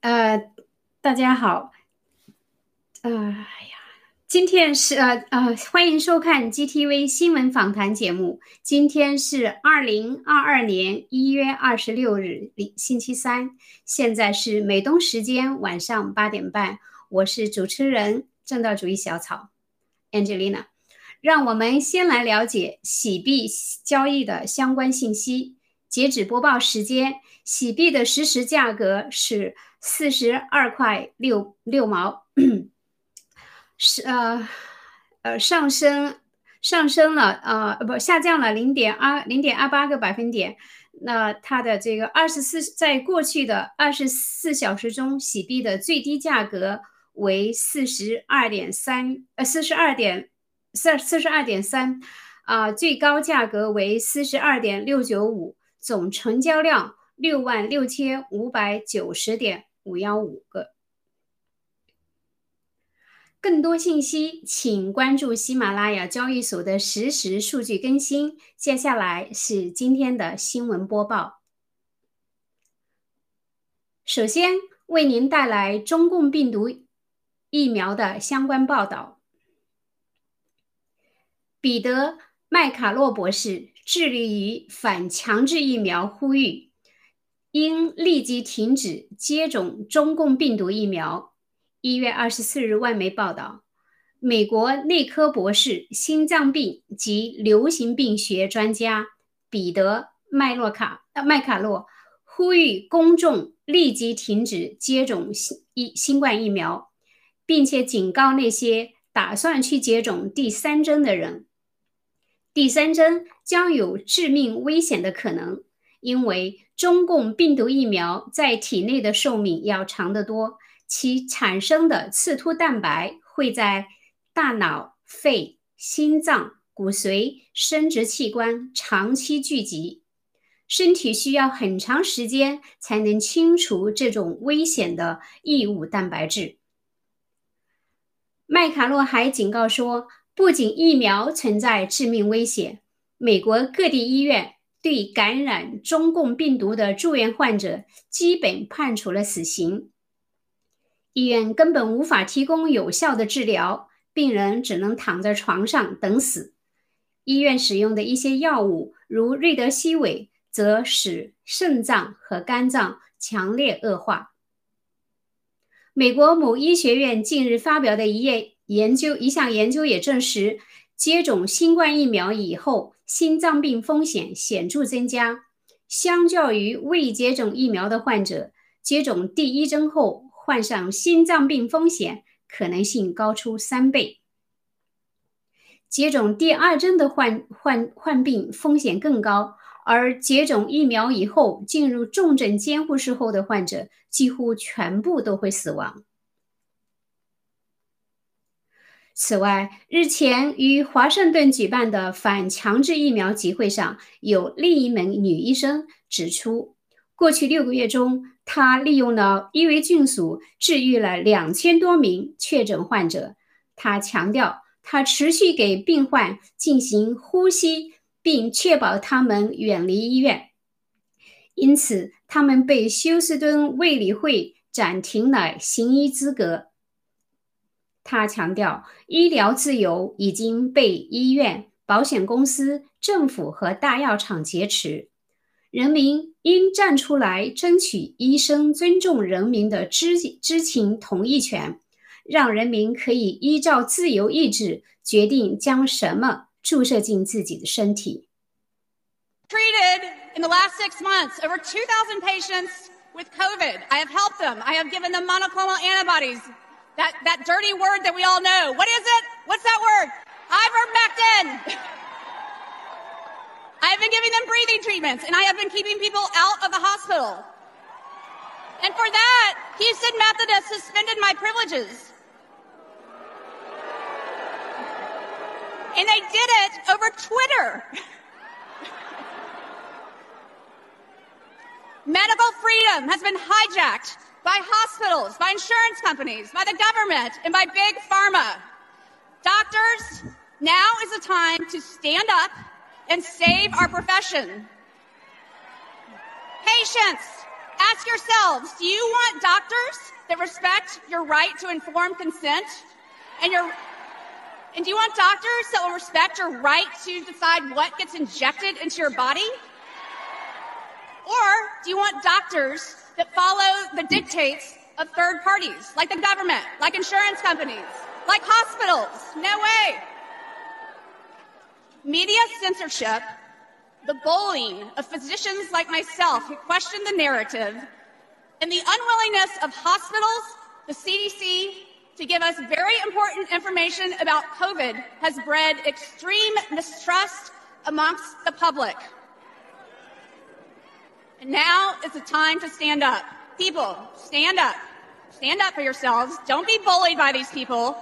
呃大家好，呃，哎呀，今天是呃呃，欢迎收看 GTV 新闻访谈节目。今天是二零二二年一月二十六日，星期三，现在是美东时间晚上八点半。我是主持人正道主义小草 Angelina。让我们先来了解洗币交易的相关信息。截止播报时间，洗币的实时价格是。四十二块六六毛，是呃呃上升上升了呃不下降了零点二零点二八个百分点。那它的这个二十四在过去的二十四小时中，洗币的最低价格为四十二点三呃四十二点四四十二点三啊，最高价格为四十二点六九五，总成交量六万六千五百九十点。五幺五个，更多信息请关注喜马拉雅交易所的实时数据更新。接下来是今天的新闻播报。首先为您带来中共病毒疫苗的相关报道。彼得·麦卡洛博士致力于反强制疫苗呼吁。应立即停止接种中共病毒疫苗。一月二十四日，外媒报道，美国内科博士、心脏病及流行病学专家彼得·麦洛卡麦卡洛呼吁公众立即停止接种新疫新冠疫苗，并且警告那些打算去接种第三针的人，第三针将有致命危险的可能，因为。中共病毒疫苗在体内的寿命要长得多，其产生的刺突蛋白会在大脑、肺、心脏、骨髓、生殖器官长期聚集，身体需要很长时间才能清除这种危险的异物蛋白质。麦卡洛还警告说，不仅疫苗存在致命危险，美国各地医院。对感染中共病毒的住院患者，基本判处了死刑。医院根本无法提供有效的治疗，病人只能躺在床上等死。医院使用的一些药物，如瑞德西韦，则使肾脏和肝脏强烈恶化。美国某医学院近日发表的一页研究，一项研究也证实，接种新冠疫苗以后。心脏病风险显著增加，相较于未接种疫苗的患者，接种第一针后患上心脏病风险可能性高出三倍。接种第二针的患患患病风险更高，而接种疫苗以后进入重症监护室后的患者，几乎全部都会死亡。此外，日前于华盛顿举办的反强制疫苗集会上，有另一名女医生指出，过去六个月中，她利用了伊维菌素治愈了两千多名确诊患者。她强调，她持续给病患进行呼吸，并确保他们远离医院，因此他们被休斯敦卫理会暂停了行医资格。他强调，医疗自由已经被医院、保险公司、政府和大药厂劫持。人民应站出来争取医生尊重人民的知知情同意权，让人民可以依照自由意志决定将什么注射进自己的身体。Treated in the last six months over 2,000 patients with COVID. I have helped them. I have given them monoclonal antibodies. That, that dirty word that we all know. What is it? What's that word? Ivermectin. I have been giving them breathing treatments and I have been keeping people out of the hospital. And for that, Houston Methodist suspended my privileges. And they did it over Twitter. Medical freedom has been hijacked by hospitals, by insurance companies, by the government, and by big pharma. Doctors, now is the time to stand up and save our profession. Patients, ask yourselves, do you want doctors that respect your right to informed consent and your and do you want doctors that will respect your right to decide what gets injected into your body? Or do you want doctors that follow the dictates of third parties, like the government, like insurance companies, like hospitals. No way. Media censorship, the bullying of physicians like myself who question the narrative, and the unwillingness of hospitals, the CDC, to give us very important information about COVID has bred extreme mistrust amongst the public. And now is the time to stand up. People, stand up. Stand up for yourselves. Don't be bullied by these people.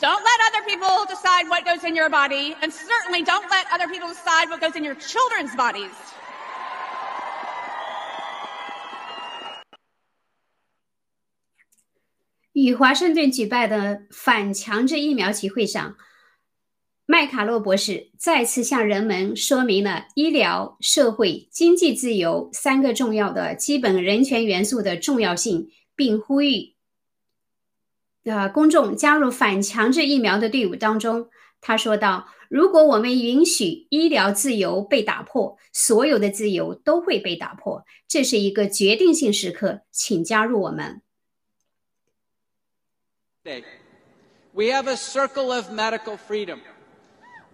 Don't let other people decide what goes in your body, and certainly don't let other people decide what goes in your children's bodies. 与华盛顿举办的反强制疫苗集会上， 麦卡洛博士再次向人们说明了医疗、社会、经济自由三个重要的基本人权元素的重要性，并呼吁，呃，公众加入反强制疫苗的队伍当中。他说道：“如果我们允许医疗自由被打破，所有的自由都会被打破。这是一个决定性时刻，请加入我们。” We have a circle of medical freedom.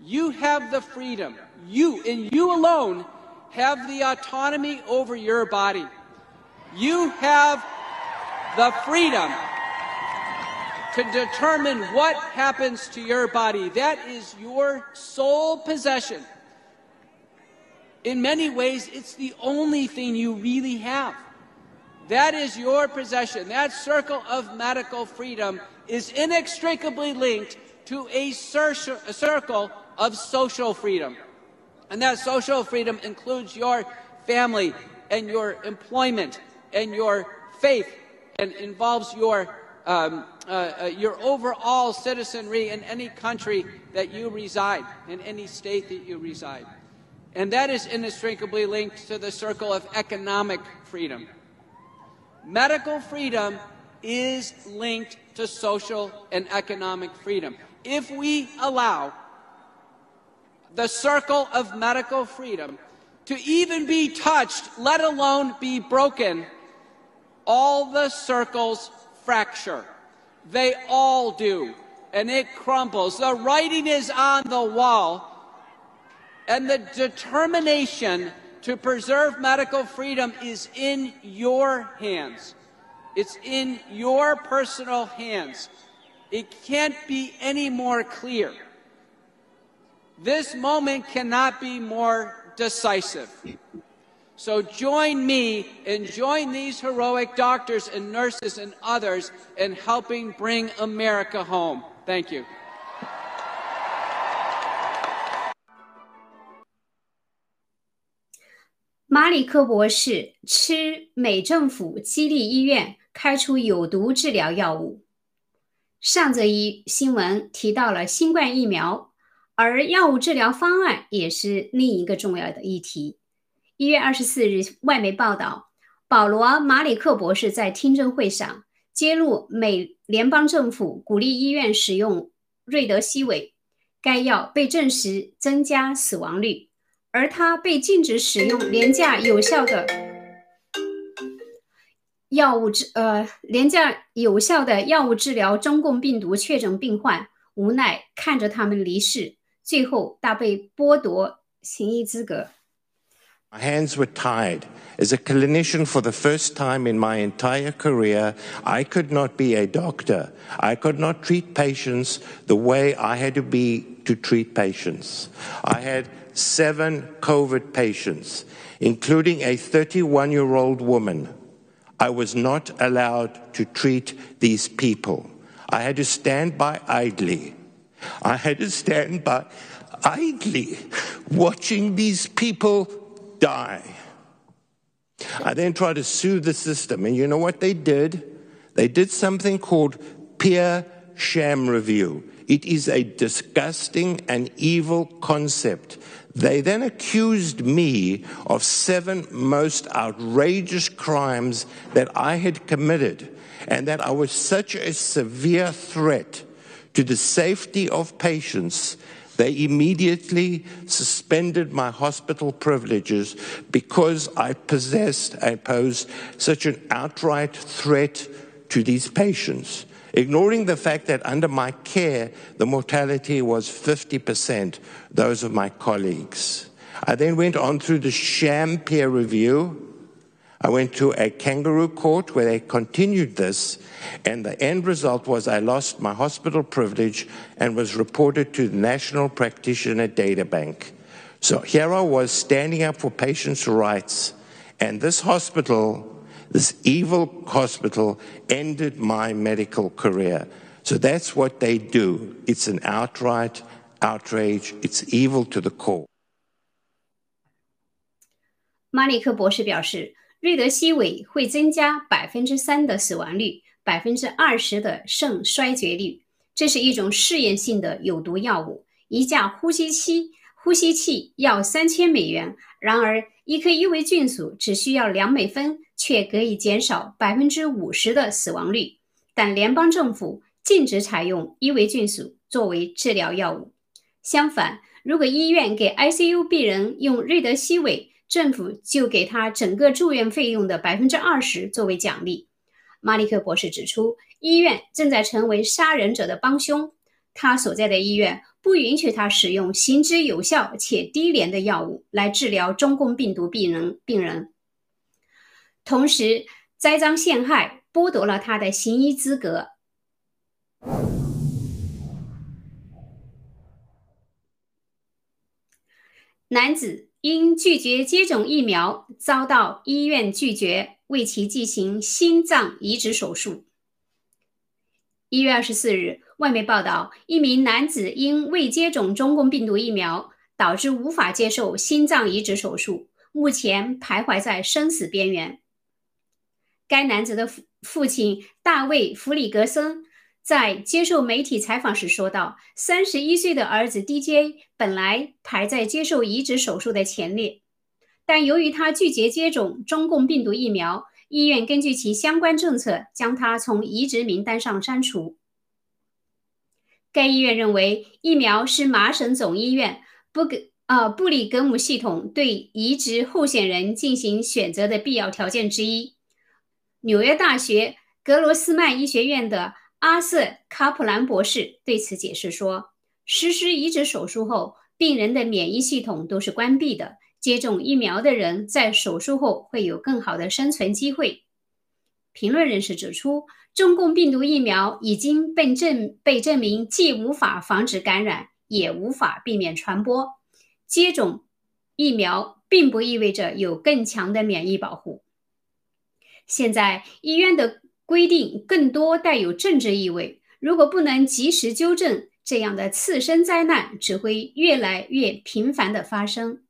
You have the freedom. You, and you alone, have the autonomy over your body. You have the freedom to determine what happens to your body. That is your sole possession. In many ways, it's the only thing you really have. That is your possession. That circle of medical freedom is inextricably linked to a, circle of social freedom. And that social freedom includes your family and your employment and your faith and involves your, um, uh, uh, your overall citizenry in any country that you reside, in any state that you reside. And that is inextricably linked to the circle of economic freedom. Medical freedom is linked to social and economic freedom. If we allow the circle of medical freedom to even be touched, let alone be broken, all the circles fracture. They all do. And it crumbles. The writing is on the wall. And the determination to preserve medical freedom is in your hands. It's in your personal hands. It can't be any more clear. This moment cannot be more decisive. So join me and join these heroic doctors and nurses and others in helping bring America home. Thank you. 马里克博士吃美政府激励医院开出有毒治疗药物。上则一新闻提到了新冠疫苗， 而药物治疗方案也是另一个重要的议题。一月二十四日，外媒报道，保罗·马里克博士在听证会上揭露，美联邦政府鼓励医院使用瑞德西韦，该药被证实增加死亡率，而他被禁止使用廉价有效的药物治呃廉价有效的药物治疗中共病毒确诊病患，无奈看着他们离世，最后他被剥夺行医资格。My hands were tied. As a clinician for the first time in my entire career, I could not be a doctor. I could not treat patients the way I had to be to treat patients. I had seven COVID patients, including a 31 year old woman. I was not allowed to treat these people. I had to stand by idly. I had to stand by idly watching these people die. I then tried to sue the system, and you know what they did? They did something called peer sham review. It is a disgusting and evil concept. They then accused me of seven most outrageous crimes that I had committed, and that I was such a severe threat to the safety of patients they immediately suspended my hospital privileges because I possessed, I posed such an outright threat to these patients, ignoring the fact that under my care, the mortality was 50% those of my colleagues. I then went on through the sham peer review I went to a kangaroo court where they continued this, and the end result was I lost my hospital privilege and was reported to the National Practitioner Data Bank. So here I was standing up for patients' rights, and this hospital, this evil hospital, ended my medical career. So that's what they do. It's an outright outrage, it's evil to the core. 马里克博士表示， 瑞德西韦会增加百分之三的死亡率，百分之二十的肾衰竭率。这是一种试验性的有毒药物，一架呼吸器呼吸器要三千美元。然而，一颗伊维菌素只需要两美分，却可以减少百分之五十的死亡率。但联邦政府禁止采用伊维菌素作为治疗药物。相反，如果医院给 ICU 病人用瑞德西韦，政府就给他整个住院费用的百分之二十作为奖励。马利克博士指出，医院正在成为杀人者的帮凶。他所在的医院不允许他使用行之有效且低廉的药物来治疗中共病毒病人。病人同时栽赃陷害，剥夺了他的行医资格。男子。因拒绝接种疫苗，遭到医院拒绝为其进行心脏移植手术。一月二十四日，外媒报道，一名男子因未接种中共病毒疫苗，导致无法接受心脏移植手术，目前徘徊在生死边缘。该男子的父父亲大卫·弗里格森。在接受媒体采访时说道：“三十一岁的儿子 DJ 本来排在接受移植手术的前列，但由于他拒绝接种中共病毒疫苗，医院根据其相关政策将他从移植名单上删除。该医院认为，疫苗是麻省总医院布格呃布里格姆系统对移植候选人进行选择的必要条件之一。纽约大学格罗斯曼医学院的。”阿瑟·卡普兰博士对此解释说：“实施移植手术后，病人的免疫系统都是关闭的。接种疫苗的人在手术后会有更好的生存机会。”评论人士指出，中共病毒疫苗已经被证被证明既无法防止感染，也无法避免传播。接种疫苗并不意味着有更强的免疫保护。现在医院的规定更多带有政治意味，如果不能及时纠正，这样的次生灾难只会越来越频繁的发生。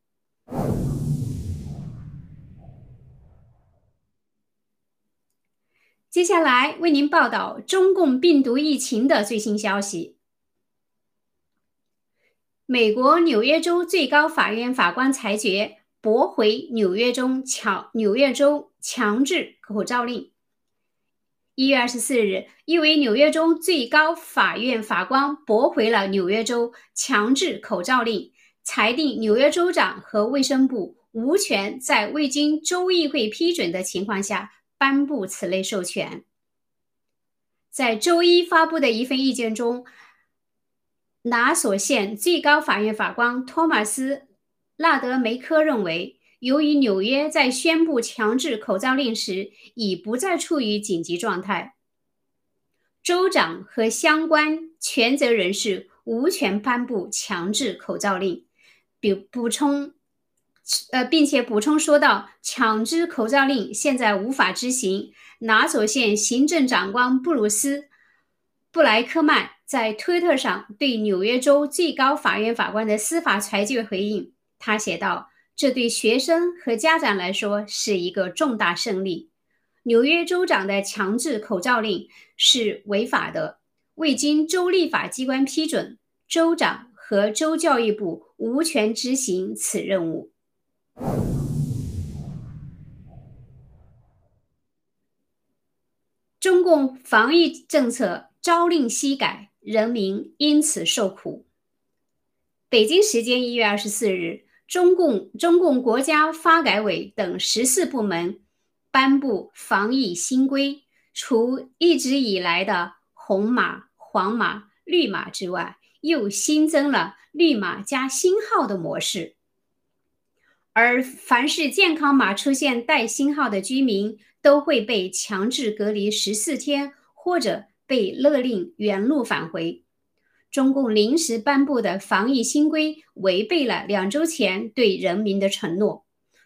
接下来为您报道中共病毒疫情的最新消息。美国纽约州最高法院法官裁决驳回纽约州强纽约州强制口罩令。一月二十四日，一位纽约州最高法院法官驳回了纽约州强制口罩令，裁定纽约州长和卫生部无权在未经州议会批准的情况下。颁布此类授权。在周一发布的一份意见中，拿索县最高法院法官托马斯·纳德梅科认为，由于纽约在宣布强制口罩令时已不再处于紧急状态，州长和相关权责人士无权颁布强制口罩令，并补充。呃，并且补充说道：“强制口罩令现在无法执行。”拿索县行政长官布鲁斯·布莱克曼在推特上对纽约州最高法院法官的司法裁决回应，他写道：“这对学生和家长来说是一个重大胜利。纽约州长的强制口罩令是违法的，未经州立法机关批准，州长和州教育部无权执行此任务。”中共防疫政策朝令夕改，人民因此受苦。北京时间一月二十四日，中共中共国家发改委等十四部门颁布防疫新规，除一直以来的红码、黄码、绿码之外，又新增了绿码加星号的模式。而凡是健康码出现带星号的居民，都会被强制隔离十四天，或者被勒令原路返回。中共临时颁布的防疫新规违背了两周前对人民的承诺。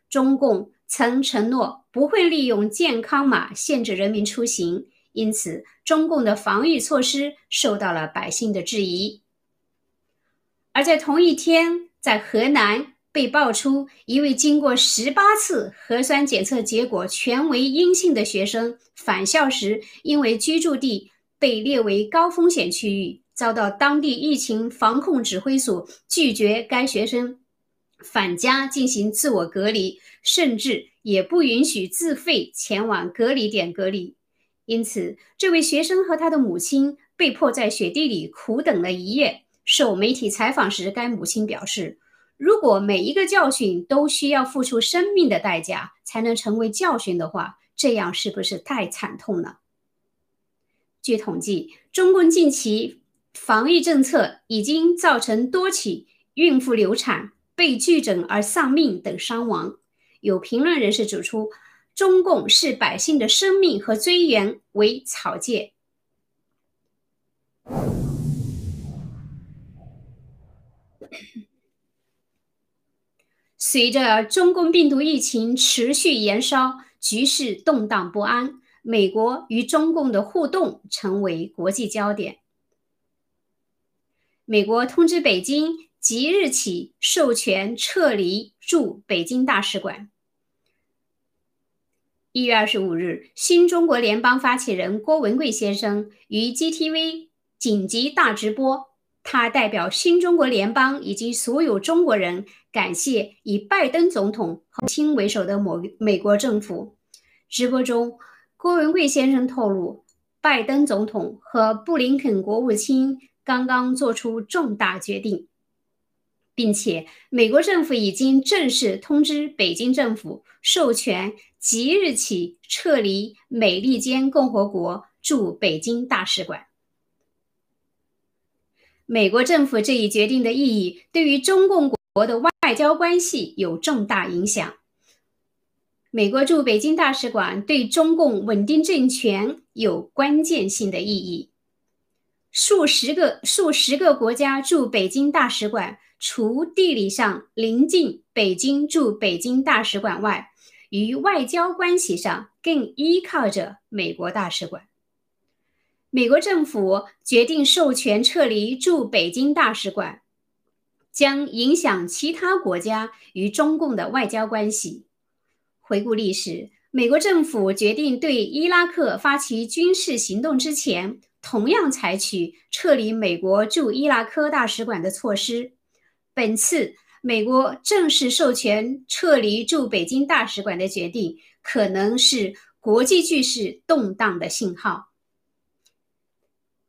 中共曾承诺不会利用健康码限制人民出行，因此中共的防御措施受到了百姓的质疑。而在同一天，在河南。被爆出一位经过十八次核酸检测结果全为阴性的学生返校时，因为居住地被列为高风险区域，遭到当地疫情防控指挥所拒绝该学生返家进行自我隔离，甚至也不允许自费前往隔离点隔离。因此，这位学生和他的母亲被迫在雪地里苦等了一夜。受媒体采访时，该母亲表示。如果每一个教训都需要付出生命的代价才能成为教训的话，这样是不是太惨痛了？据统计，中共近期防疫政策已经造成多起孕妇流产、被拒诊而丧命等伤亡。有评论人士指出，中共视百姓的生命和尊严为草芥。随着中共病毒疫情持续延烧，局势动荡不安，美国与中共的互动成为国际焦点。美国通知北京，即日起授权撤离驻北京大使馆。一月二十五日，新中国联邦发起人郭文贵先生于 GTV 紧急大直播。他代表新中国联邦以及所有中国人，感谢以拜登总统和亲为首的某美国政府。直播中，郭文贵先生透露，拜登总统和布林肯国务卿刚刚做出重大决定，并且美国政府已经正式通知北京政府，授权即日起撤离美利坚共和国驻北京大使馆。美国政府这一决定的意义，对于中共国的外交关系有重大影响。美国驻北京大使馆对中共稳定政权有关键性的意义。数十个数十个国家驻北京大使馆，除地理上临近北京驻北京大使馆外，于外交关系上更依靠着美国大使馆。美国政府决定授权撤离驻北京大使馆，将影响其他国家与中共的外交关系。回顾历史，美国政府决定对伊拉克发起军事行动之前，同样采取撤离美国驻伊拉克大使馆的措施。本次美国正式授权撤离驻北京大使馆的决定，可能是国际局势动荡的信号。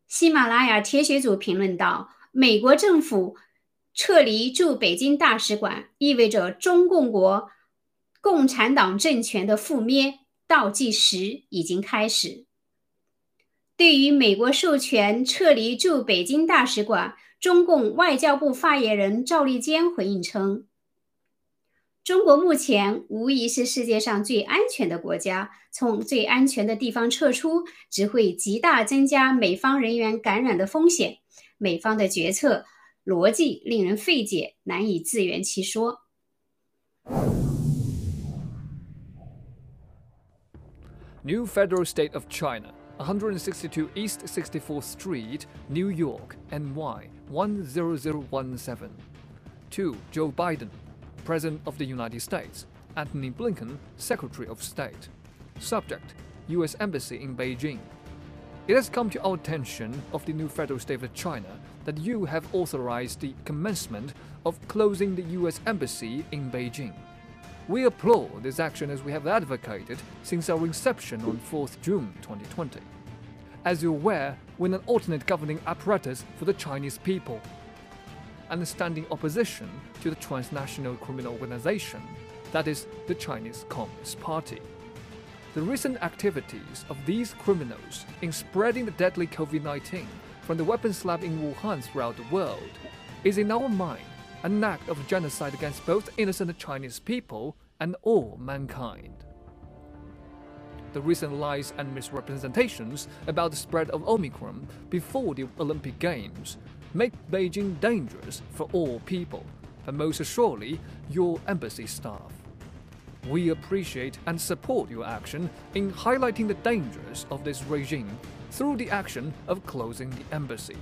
喜马拉雅铁血组评论道：“美国政府撤离驻北京大使馆，意味着中共国。”共产党政权的覆灭倒计时已经开始。对于美国授权撤离驻北京大使馆，中共外交部发言人赵立坚回应称：“中国目前无疑是世界上最安全的国家，从最安全的地方撤出只会极大增加美方人员感染的风险。美方的决策逻辑令人费解，难以自圆其说。” New Federal State of China, 162 East 64th Street, New York, NY 10017. 2. Joe Biden, President of the United States. Antony Blinken, Secretary of State. Subject U.S. Embassy in Beijing. It has come to our attention of the new federal state of China that you have authorized the commencement of closing the U.S. Embassy in Beijing. We applaud this action as we have advocated since our inception on 4th June 2020. As you're aware, we're an alternate governing apparatus for the Chinese people, and standing opposition to the transnational criminal organization, that is, the Chinese Communist Party. The recent activities of these criminals in spreading the deadly COVID 19 from the weapons lab in Wuhan throughout the world is in our mind an act of genocide against both innocent Chinese people and all mankind. The recent lies and misrepresentations about the spread of Omicron before the Olympic Games make Beijing dangerous for all people, and most surely your embassy staff. We appreciate and support your action in highlighting the dangers of this regime through the action of closing the embassy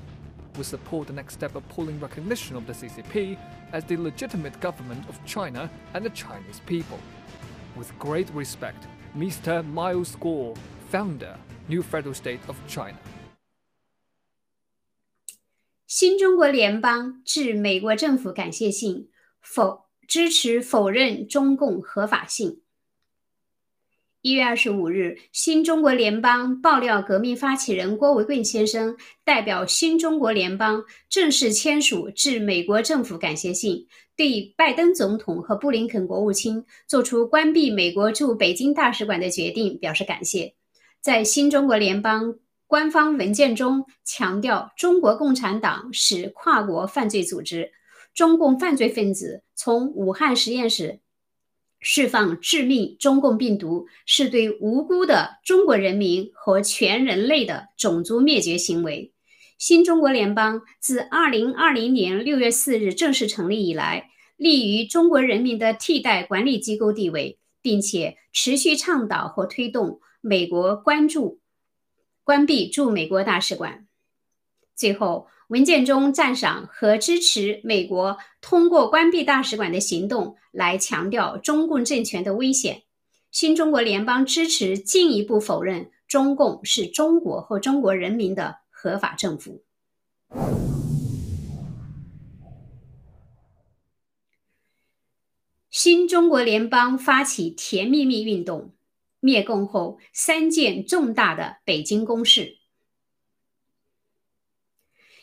we support the next step of pulling recognition of the CCP as the legitimate government of China and the Chinese people. With great respect, Mr. Miles Guo, founder, New Federal State of China. 新中国联邦致美国政府感谢信，否支持否认中共合法性。 一月二十五日，新中国联邦爆料革命发起人郭维贵先生代表新中国联邦正式签署致美国政府感谢信，对拜登总统和布林肯国务卿作出关闭美国驻北京大使馆的决定表示感谢。在新中国联邦官方文件中强调，中国共产党是跨国犯罪组织，中共犯罪分子从武汉实验室。释放致命中共病毒是对无辜的中国人民和全人类的种族灭绝行为。新中国联邦自2020年6月4日正式成立以来，立于中国人民的替代管理机构地位，并且持续倡导和推动美国关注关闭驻美国大使馆。最后。文件中赞赏和支持美国通过关闭大使馆的行动来强调中共政权的危险。新中国联邦支持进一步否认中共是中国和中国人民的合法政府。新中国联邦发起“甜蜜蜜”运动，灭共后三件重大的北京公事。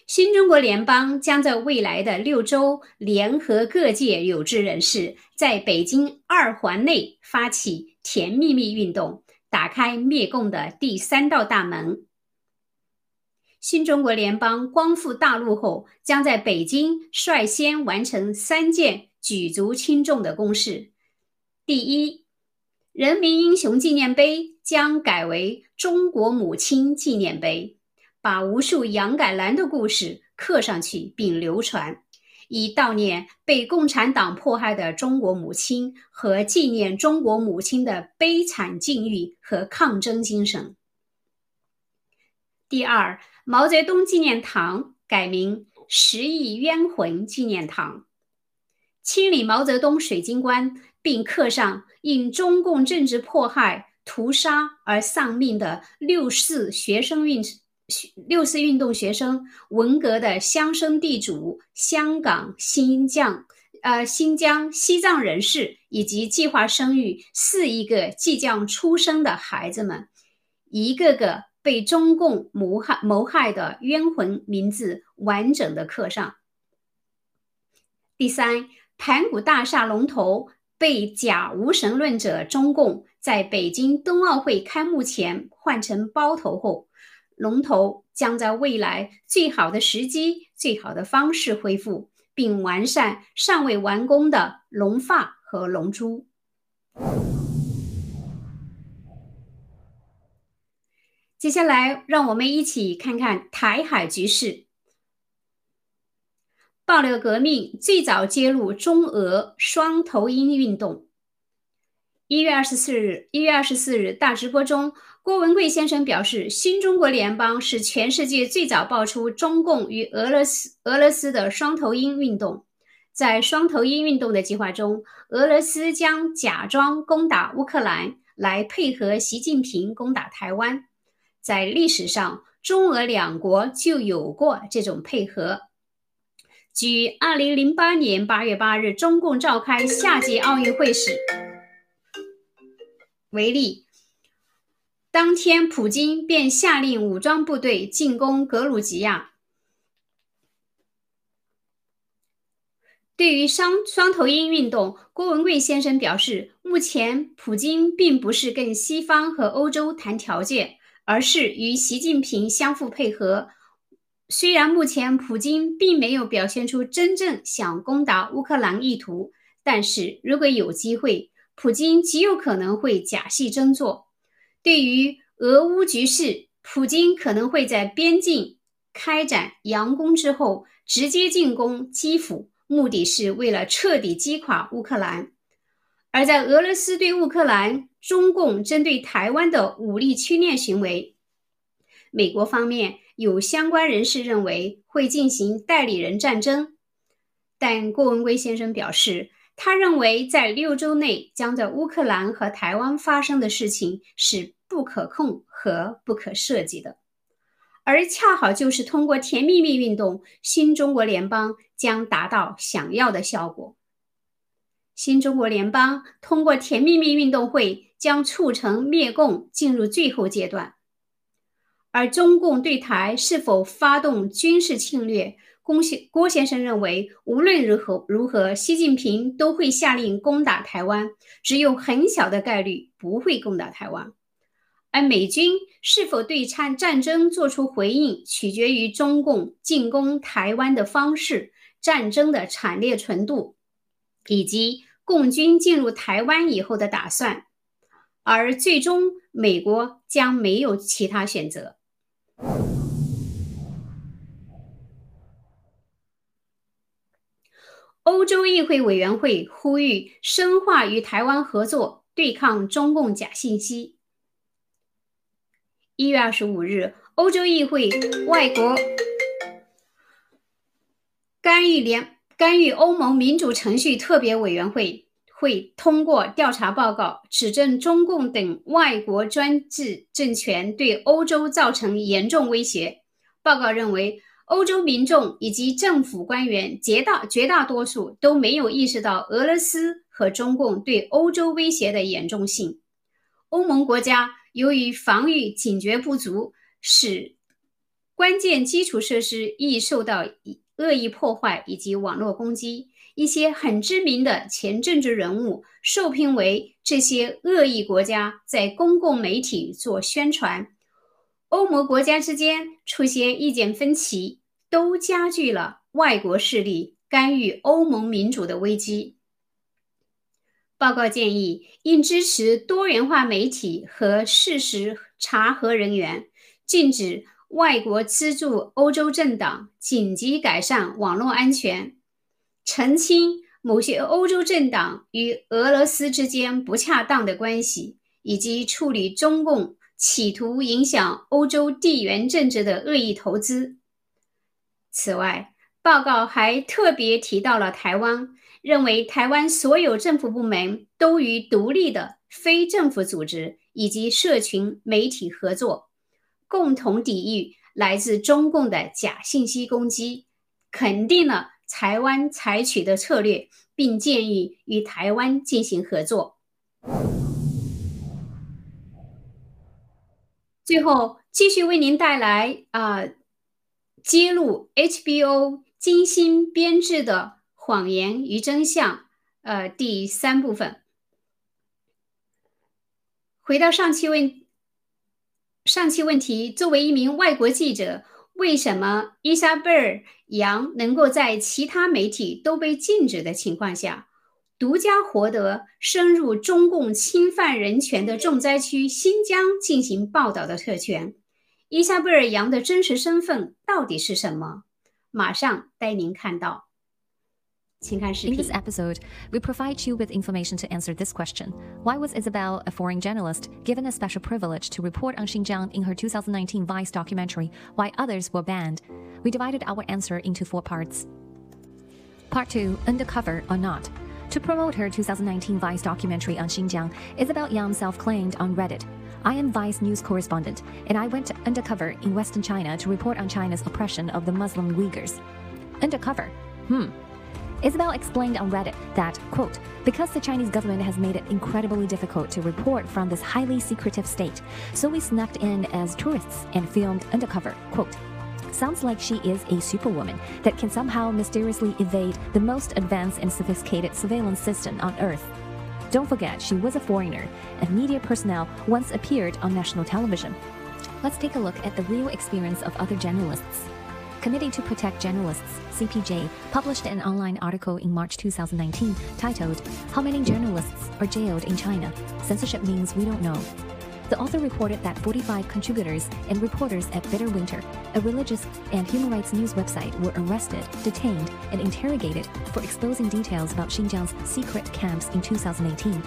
新中国联邦将在未来的六周联合各界有志人士，在北京二环内发起“甜蜜蜜”运动，打开灭共的第三道大门。新中国联邦光复大陆后，将在北京率先完成三件举足轻重的公事：第一，人民英雄纪念碑将改为中国母亲纪念碑。把无数杨改兰的故事刻上去并流传，以悼念被共产党迫害的中国母亲和纪念中国母亲的悲惨境遇和抗争精神。第二，毛泽东纪念堂改名十亿冤魂纪念堂，清理毛泽东水晶棺，并刻上因中共政治迫害、屠杀而丧命的六四学生运。六四运动学生、文革的乡绅地主、香港、新疆、呃新疆、西藏人士以及计划生育四亿个即将出生的孩子们，一个个被中共谋害谋害的冤魂名字完整的刻上。第三，盘古大厦龙头被假无神论者中共在北京冬奥会开幕前换成包头后。龙头将在未来最好的时机、最好的方式恢复，并完善尚未完工的龙发和龙珠。接下来，让我们一起看看台海局势。爆料革命最早揭露中俄双头鹰运动。一月二十四日，一月二十四日大直播中。郭文贵先生表示，新中国联邦是全世界最早爆出中共与俄罗斯俄罗斯的双头鹰运动。在双头鹰运动的计划中，俄罗斯将假装攻打乌克兰，来配合习近平攻打台湾。在历史上，中俄两国就有过这种配合。举二零零八年八月八日中共召开夏季奥运会时为例。当天，普京便下令武装部队进攻格鲁吉亚。对于双双头鹰运动，郭文贵先生表示，目前普京并不是跟西方和欧洲谈条件，而是与习近平相互配合。虽然目前普京并没有表现出真正想攻打乌克兰意图，但是如果有机会，普京极有可能会假戏真做。对于俄乌局势，普京可能会在边境开展佯攻之后，直接进攻基辅，目的是为了彻底击垮乌克兰。而在俄罗斯对乌克兰、中共针对台湾的武力侵略行为，美国方面有相关人士认为会进行代理人战争，但郭文贵先生表示。他认为，在六周内将在乌克兰和台湾发生的事情是不可控和不可设计的，而恰好就是通过甜蜜蜜运动，新中国联邦将达到想要的效果。新中国联邦通过甜蜜蜜运动会将促成灭共进入最后阶段，而中共对台是否发动军事侵略？郭先郭先生认为，无论如何如何，习近平都会下令攻打台湾，只有很小的概率不会攻打台湾。而美军是否对战战争做出回应，取决于中共进攻台湾的方式、战争的惨烈程度，以及共军进入台湾以后的打算。而最终，美国将没有其他选择。欧洲议会委员会呼吁深化与台湾合作，对抗中共假信息。一月二十五日，欧洲议会外国干预联干预欧盟民主程序特别委员会会通过调查报告，指证中共等外国专制政权对欧洲造成严重威胁。报告认为。欧洲民众以及政府官员绝大绝大多数都没有意识到俄罗斯和中共对欧洲威胁的严重性。欧盟国家由于防御警觉不足，使关键基础设施易受到恶意破坏以及网络攻击。一些很知名的前政治人物受聘为这些恶意国家在公共媒体做宣传。欧盟国家之间出现意见分歧。都加剧了外国势力干预欧盟民主的危机。报告建议，应支持多元化媒体和事实查核人员，禁止外国资助欧洲政党，紧急改善网络安全。澄清某些欧洲政党与俄罗斯之间不恰当的关系，以及处理中共企图影响欧洲地缘政治的恶意投资。此外，报告还特别提到了台湾，认为台湾所有政府部门都与独立的非政府组织以及社群媒体合作，共同抵御来自中共的假信息攻击，肯定了。台湾采取的策略，并建议与台湾进行合作。最后，继续为您带来啊，揭露 HBO 精心编制的谎言与真相。呃，第三部分。回到上期问，上期问题，作为一名外国记者。为什么伊莎贝尔·杨能够在其他媒体都被禁止的情况下，独家获得深入中共侵犯人权的重灾区新疆进行报道的特权？伊莎贝尔·杨的真实身份到底是什么？马上带您看到。In this episode, we provide you with information to answer this question. Why was Isabel, a foreign journalist, given a special privilege to report on Xinjiang in her 2019 Vice documentary, Why Others Were Banned? We divided our answer into four parts. Part 2 Undercover or Not. To promote her 2019 Vice documentary on Xinjiang, Isabel Yang self claimed on Reddit. I am Vice news correspondent, and I went undercover in Western China to report on China's oppression of the Muslim Uyghurs. Undercover? Hmm, Isabel explained on Reddit that, quote, because the Chinese government has made it incredibly difficult to report from this highly secretive state, so we snuck in as tourists and filmed undercover, quote, sounds like she is a superwoman that can somehow mysteriously evade the most advanced and sophisticated surveillance system on Earth. Don't forget, she was a foreigner, and media personnel once appeared on national television. Let's take a look at the real experience of other journalists. Committee to Protect Journalists, CPJ, published an online article in March 2019 titled, How Many Journalists Are Jailed in China? Censorship Means We Don't Know. The author reported that 45 contributors and reporters at Bitter Winter, a religious and human rights news website, were arrested, detained, and interrogated for exposing details about Xinjiang's secret camps in 2018.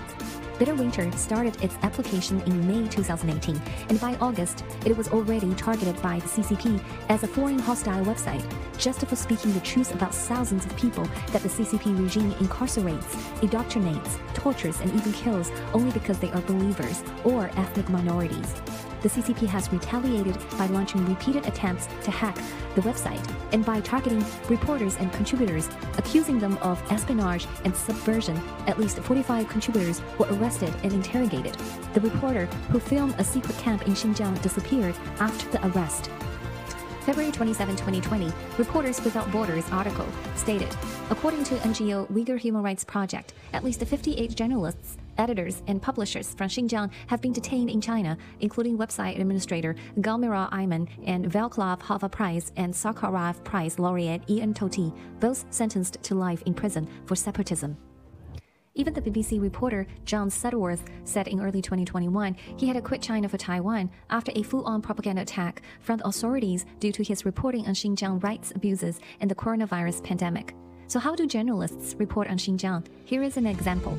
Bitter Winter started its application in May 2018, and by August, it was already targeted by the CCP as a foreign hostile website, just for speaking the truth about thousands of people that the CCP regime incarcerates, indoctrinates, tortures, and even kills only because they are believers or ethnic minorities the CCP has retaliated by launching repeated attempts to hack the website and by targeting reporters and contributors, accusing them of espionage and subversion. At least 45 contributors were arrested and interrogated. The reporter who filmed a secret camp in Xinjiang disappeared after the arrest. February 27, 2020, Reporters Without Borders article stated, according to NGO Uyghur Human Rights Project, at least 58 journalists editors, and publishers from Xinjiang have been detained in China, including website administrator Galmira Ayman and Vaclav Hava Prize and Sakharov Prize laureate Ian Toti, both sentenced to life in prison for separatism. Even the BBC reporter John Sudworth said in early 2021 he had to quit China for Taiwan after a full on propaganda attack from the authorities due to his reporting on Xinjiang rights abuses and the coronavirus pandemic. So, how do journalists report on Xinjiang? Here is an example.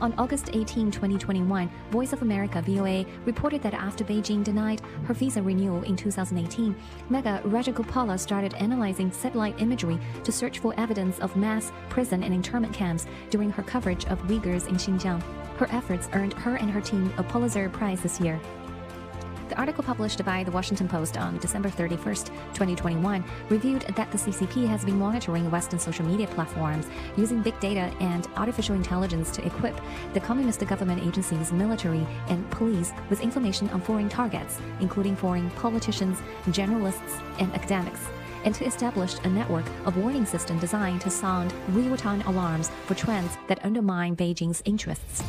On August 18, 2021, Voice of America VOA reported that after Beijing denied her visa renewal in 2018, Megha Rajagopala started analyzing satellite imagery to search for evidence of mass prison and internment camps during her coverage of Uyghurs in Xinjiang. Her efforts earned her and her team a Pulitzer Prize this year. The article published by the Washington Post on December 31, 2021, reviewed that the CCP has been monitoring Western social media platforms using big data and artificial intelligence to equip the communist government agencies, military, and police with information on foreign targets, including foreign politicians, journalists, and academics and to establish a network of warning system designed to sound real-time alarms for trends that undermine Beijing's interests.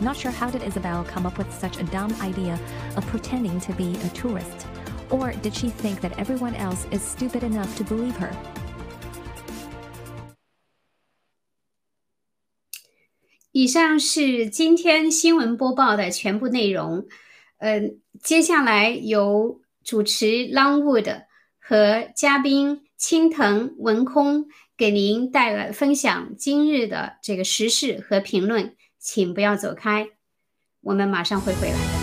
Not sure how did Isabel come up with such a dumb idea of pretending to be a tourist? Or did she think that everyone else is stupid enough to believe her? 以上是今天新闻播报的全部内容。嗯、呃，接下来由主持 Longwood 和嘉宾青藤文空 给您带来分享今日的这个时事和评论， 请不要走开，我们马上会回来。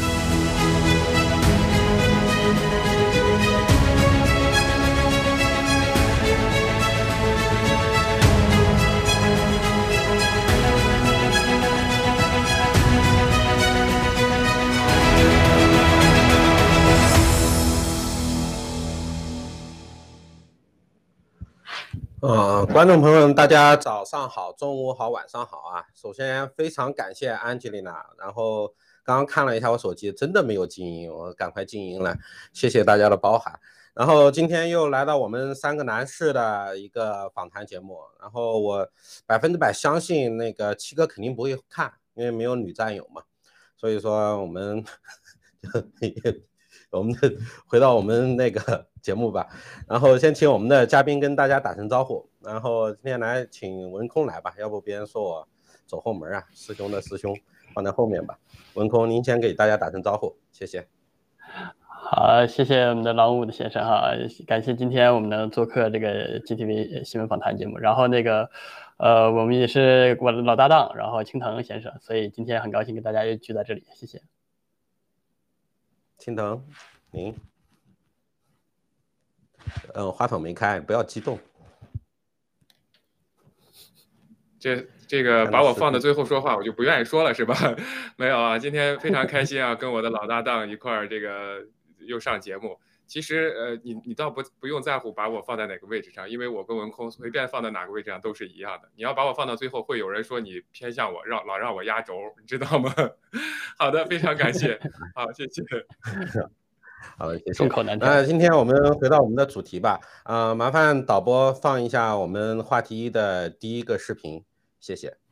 呃，观众朋友们，大家早上好，中午好，晚上好啊！首先非常感谢安吉丽娜，然后刚刚看了一下我手机，真的没有静音，我赶快静音了，谢谢大家的包涵。然后今天又来到我们三个男士的一个访谈节目，然后我百分之百相信那个七哥肯定不会看，因为没有女战友嘛，所以说我们。我们 回到我们那个 节目吧，然后先请我们的嘉宾跟大家打声招呼，然后今天来请文空来吧，要不别人说我走后门啊，师兄的师兄放在后面吧，文空您先给大家打声招呼，谢谢。好，谢谢我们的老五的先生哈，感谢今天我们能做客这个 GTV 新闻访谈节目，然后那个呃我们也是我的老搭档，然后青藤先生，所以今天很高兴跟大家又聚在这里，谢谢。青藤，您，嗯，话筒没开，不要激动。这这个把我放到最后说话，我就不愿意说了，是吧？没有啊，今天非常开心啊，跟我的老搭档一块儿这个又上节目。其实，呃，你你倒不不用在乎把我放在哪个位置上，因为我跟文空随便放在哪个位置上都是一样的。你要把我放到最后，会有人说你偏向我，让老让我压轴，你知道吗？好的，非常感谢，好，谢谢。好的，谢谢。顺口难那今天我们回到我们的主题吧，啊，麻烦导播放一下我们话题一的第一个视频，谢谢。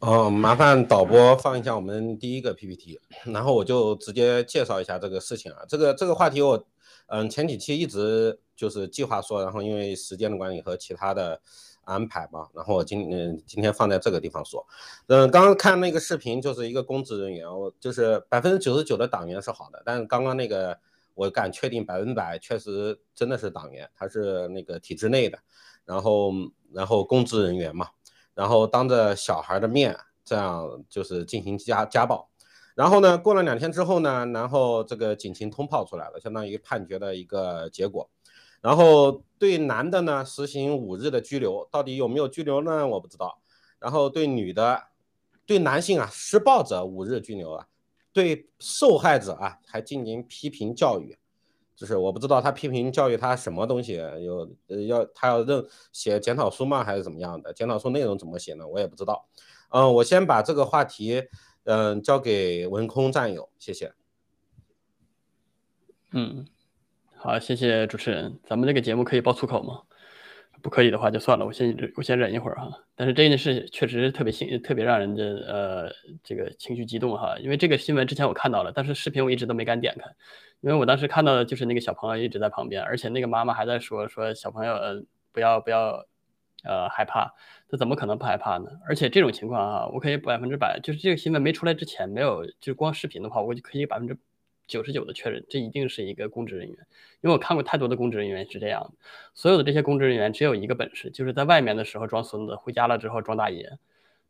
哦，麻烦导播放一下我们第一个 PPT，然后我就直接介绍一下这个事情啊。这个这个话题我，嗯，前几期一直就是计划说，然后因为时间的管理和其他的安排嘛，然后我今嗯今天放在这个地方说。嗯，刚刚看那个视频就是一个公职人员，我就是百分之九十九的党员是好的，但是刚刚那个我敢确定百分百确实真的是党员，他是那个体制内的，然后然后公职人员嘛。然后当着小孩的面，这样就是进行家家暴，然后呢，过了两天之后呢，然后这个警情通报出来了，相当于判决的一个结果，然后对男的呢实行五日的拘留，到底有没有拘留呢？我不知道。然后对女的，对男性啊施暴者五日拘留啊，对受害者啊还进行批评教育。就是我不知道他批评教育他什么东西，有呃要他要认写检讨书吗，还是怎么样的？检讨书内容怎么写呢？我也不知道。嗯，我先把这个话题嗯交给文空战友，谢谢。嗯，好，谢谢主持人。咱们这个节目可以爆粗口吗？不可以的话就算了，我先我先忍一会儿哈。但是这件事确实特别心特别让人的呃这个情绪激动哈，因为这个新闻之前我看到了，但是视频我一直都没敢点开。因为我当时看到的就是那个小朋友一直在旁边，而且那个妈妈还在说说小朋友不要不要，呃害怕，他怎么可能不害怕呢？而且这种情况啊，我可以百分之百，就是这个新闻没出来之前，没有就光视频的话，我就可以百分之九十九的确认，这一定是一个公职人员，因为我看过太多的公职人员是这样，所有的这些公职人员只有一个本事，就是在外面的时候装孙子，回家了之后装大爷。